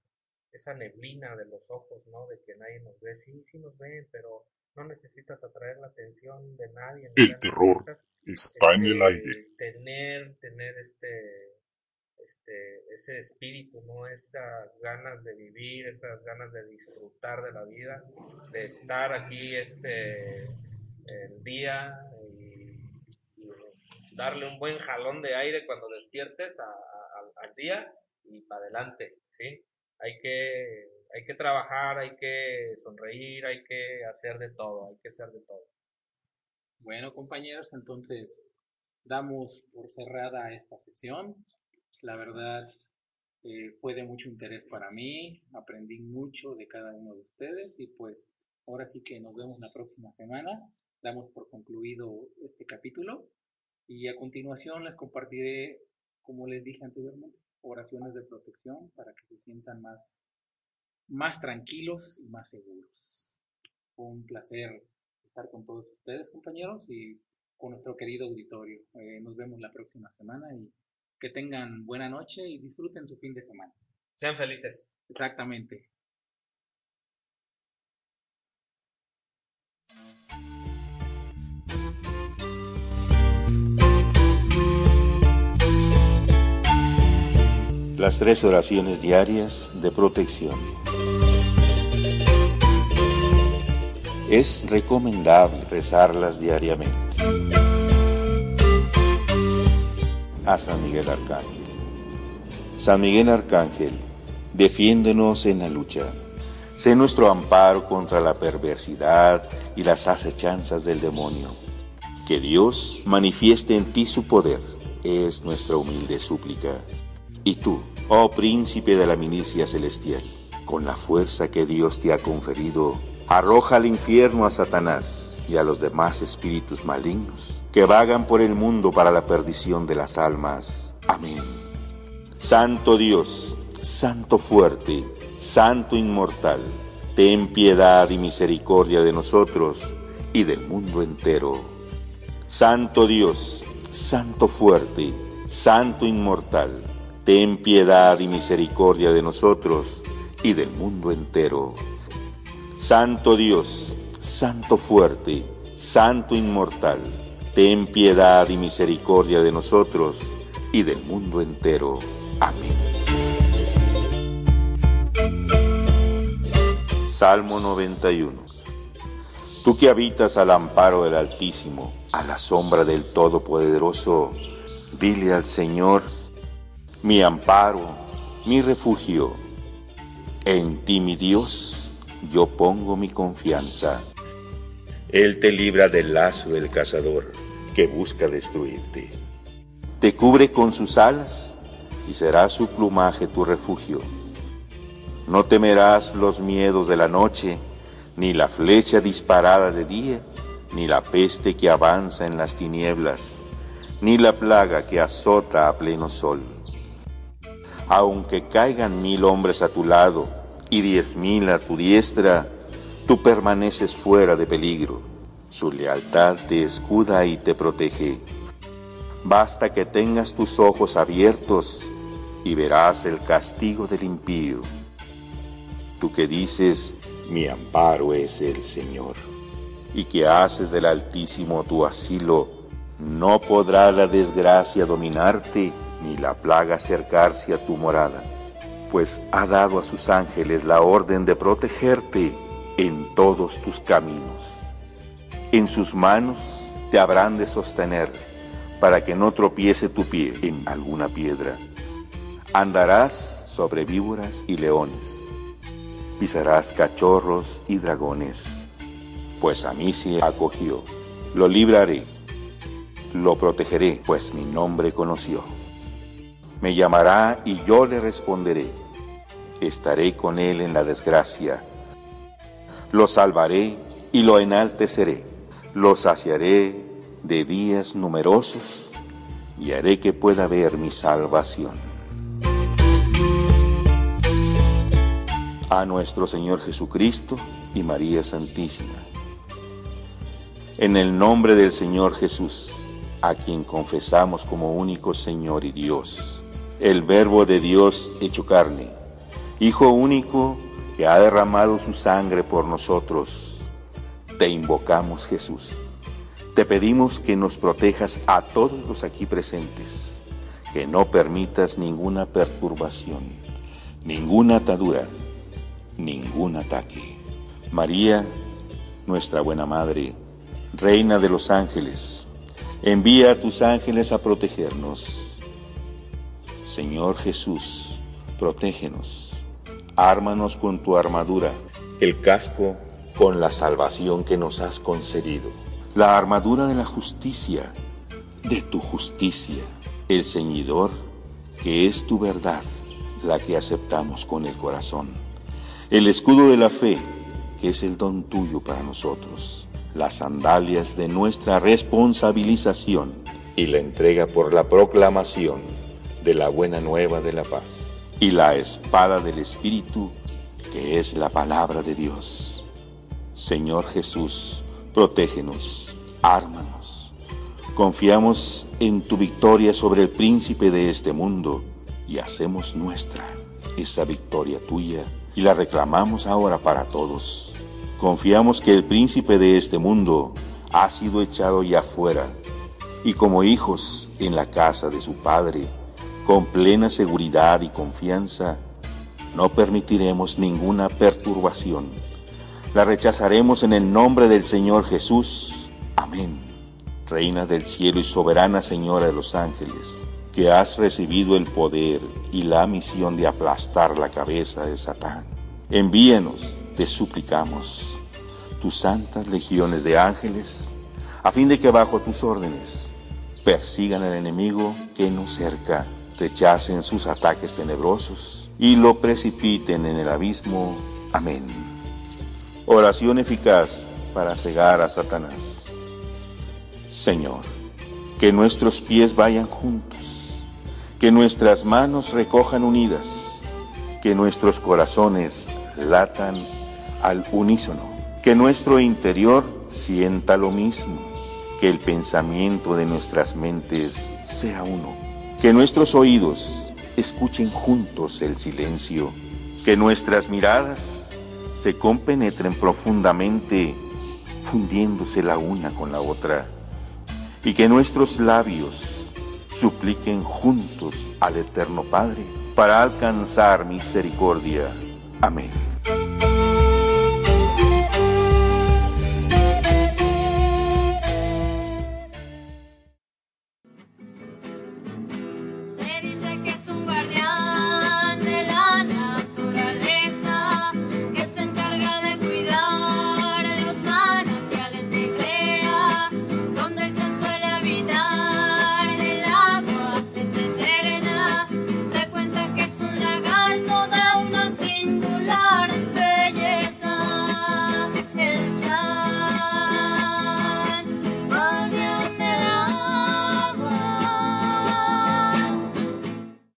esa neblina de los ojos, ¿no? De que nadie nos ve, sí, sí nos ven, pero no necesitas atraer la atención de nadie. El terror está en el este, aire. Tener, tener este, este, ese espíritu, ¿no? Esas ganas de vivir, esas ganas de disfrutar de la vida, de estar aquí este, el día, darle un buen jalón de aire cuando despiertes al día y para adelante, ¿sí? Hay que, hay que trabajar, hay que sonreír, hay que hacer de todo, hay que hacer de todo. Bueno, compañeros, entonces damos por cerrada esta sesión. La verdad, eh, fue de mucho interés para mí, aprendí mucho de cada uno de ustedes y pues ahora sí que nos vemos la próxima semana. Damos por concluido este capítulo y a continuación les compartiré, como les dije anteriormente, oraciones de protección para que se sientan más, más tranquilos y más seguros. Un placer estar con todos ustedes, compañeros, y con nuestro querido auditorio. Eh, nos vemos la próxima semana y que tengan buena noche y disfruten su fin de semana. Sean felices. Exactamente. Las tres oraciones diarias de protección. Es recomendable rezarlas diariamente. A San Miguel Arcángel. San Miguel Arcángel, defiéndenos en la lucha. Sé nuestro amparo contra la perversidad y las acechanzas del demonio. Que Dios manifieste en ti su poder, es nuestra humilde súplica. Y tú, oh príncipe de la milicia celestial, con la fuerza que Dios te ha conferido, arroja al infierno a Satanás y a los demás espíritus malignos que vagan por el mundo para la perdición de las almas. Amén. Santo Dios, Santo fuerte, Santo inmortal, ten piedad y misericordia de nosotros y del mundo entero. Santo Dios, Santo fuerte, Santo inmortal, ten piedad y misericordia de nosotros y del mundo entero. Santo Dios, Santo fuerte, Santo inmortal, ten piedad y misericordia de nosotros y del mundo entero. Amén. Salmo 91 Tú que habitas al amparo del Altísimo, a la sombra del Todopoderoso, dile al Señor, mi amparo, mi refugio, en ti mi Dios, yo pongo mi confianza. Él te libra del lazo del cazador que busca destruirte. Te cubre con sus alas y será su plumaje tu refugio. No temerás los miedos de la noche, ni la flecha disparada de día, ni la peste que avanza en las tinieblas, ni la plaga que azota a pleno sol. Aunque caigan mil hombres a tu lado y diez mil a tu diestra, tú permaneces fuera de peligro. Su lealtad te escuda y te protege. Basta que tengas tus ojos abiertos y verás el castigo del impío. Tú que dices, mi amparo es el Señor, y que haces del Altísimo tu asilo, no podrá la desgracia dominarte, ni la plaga acercarse a tu morada, pues ha dado a sus ángeles la orden de protegerte en todos tus caminos. En sus manos te habrán de sostener, para que no tropiece tu pie en alguna piedra. Andarás sobre víboras y leones, pisarás cachorros y dragones, pues a mí se acogió. Lo libraré, lo protegeré, pues mi nombre conoció. Me llamará y yo le responderé. Estaré con él en la desgracia. Lo salvaré y lo enalteceré. Lo saciaré de días numerosos y haré que pueda ver mi salvación. A nuestro Señor Jesucristo y María Santísima. En el nombre del Señor Jesús, a quien confesamos como único Señor y Dios, el Verbo de Dios hecho carne, Hijo único que ha derramado su sangre por nosotros, te invocamos Jesús. Te pedimos que nos protejas a todos los aquí presentes, que no permitas ninguna perturbación, ninguna atadura, ningún ataque. María, nuestra buena Madre, Reina de los ángeles, envía a tus ángeles a protegernos. Señor Jesús, protégenos, ármanos con tu armadura, el casco con la salvación que nos has concedido la armadura de la justicia, de tu justicia, el ceñidor, que es tu verdad, la que aceptamos con el corazón, el escudo de la fe, que es el don tuyo para nosotros, las sandalias de nuestra responsabilización y la entrega por la proclamación de la buena nueva de la paz, y la espada del Espíritu, que es la palabra de Dios. Señor Jesús, protégenos ármanos. Confiamos en tu victoria sobre el príncipe de este mundo y hacemos nuestra esa victoria tuya y la reclamamos ahora para todos. Confiamos que el príncipe de este mundo ha sido echado ya fuera y como hijos en la casa de su Padre, con plena seguridad y confianza, no permitiremos ninguna perturbación. La rechazaremos en el nombre del Señor Jesús Amén. Reina del cielo y soberana Señora de los ángeles, que has recibido el poder y la misión de aplastar la cabeza de Satán. Envíenos, te suplicamos, tus santas legiones de ángeles, a fin de que bajo tus órdenes persigan al enemigo que nos cerca, rechacen sus ataques tenebrosos y lo precipiten en el abismo. Amén. Oración eficaz para cegar a Satanás. Señor, que nuestros pies vayan juntos, que nuestras manos recojan unidas, que nuestros corazones latan al unísono, que nuestro interior sienta lo mismo, que el pensamiento de nuestras mentes sea uno, que nuestros oídos escuchen juntos el silencio, que nuestras miradas se compenetren profundamente, fundiéndose la una con la otra, y que nuestros labios supliquen juntos al Eterno Padre para alcanzar misericordia. Amén.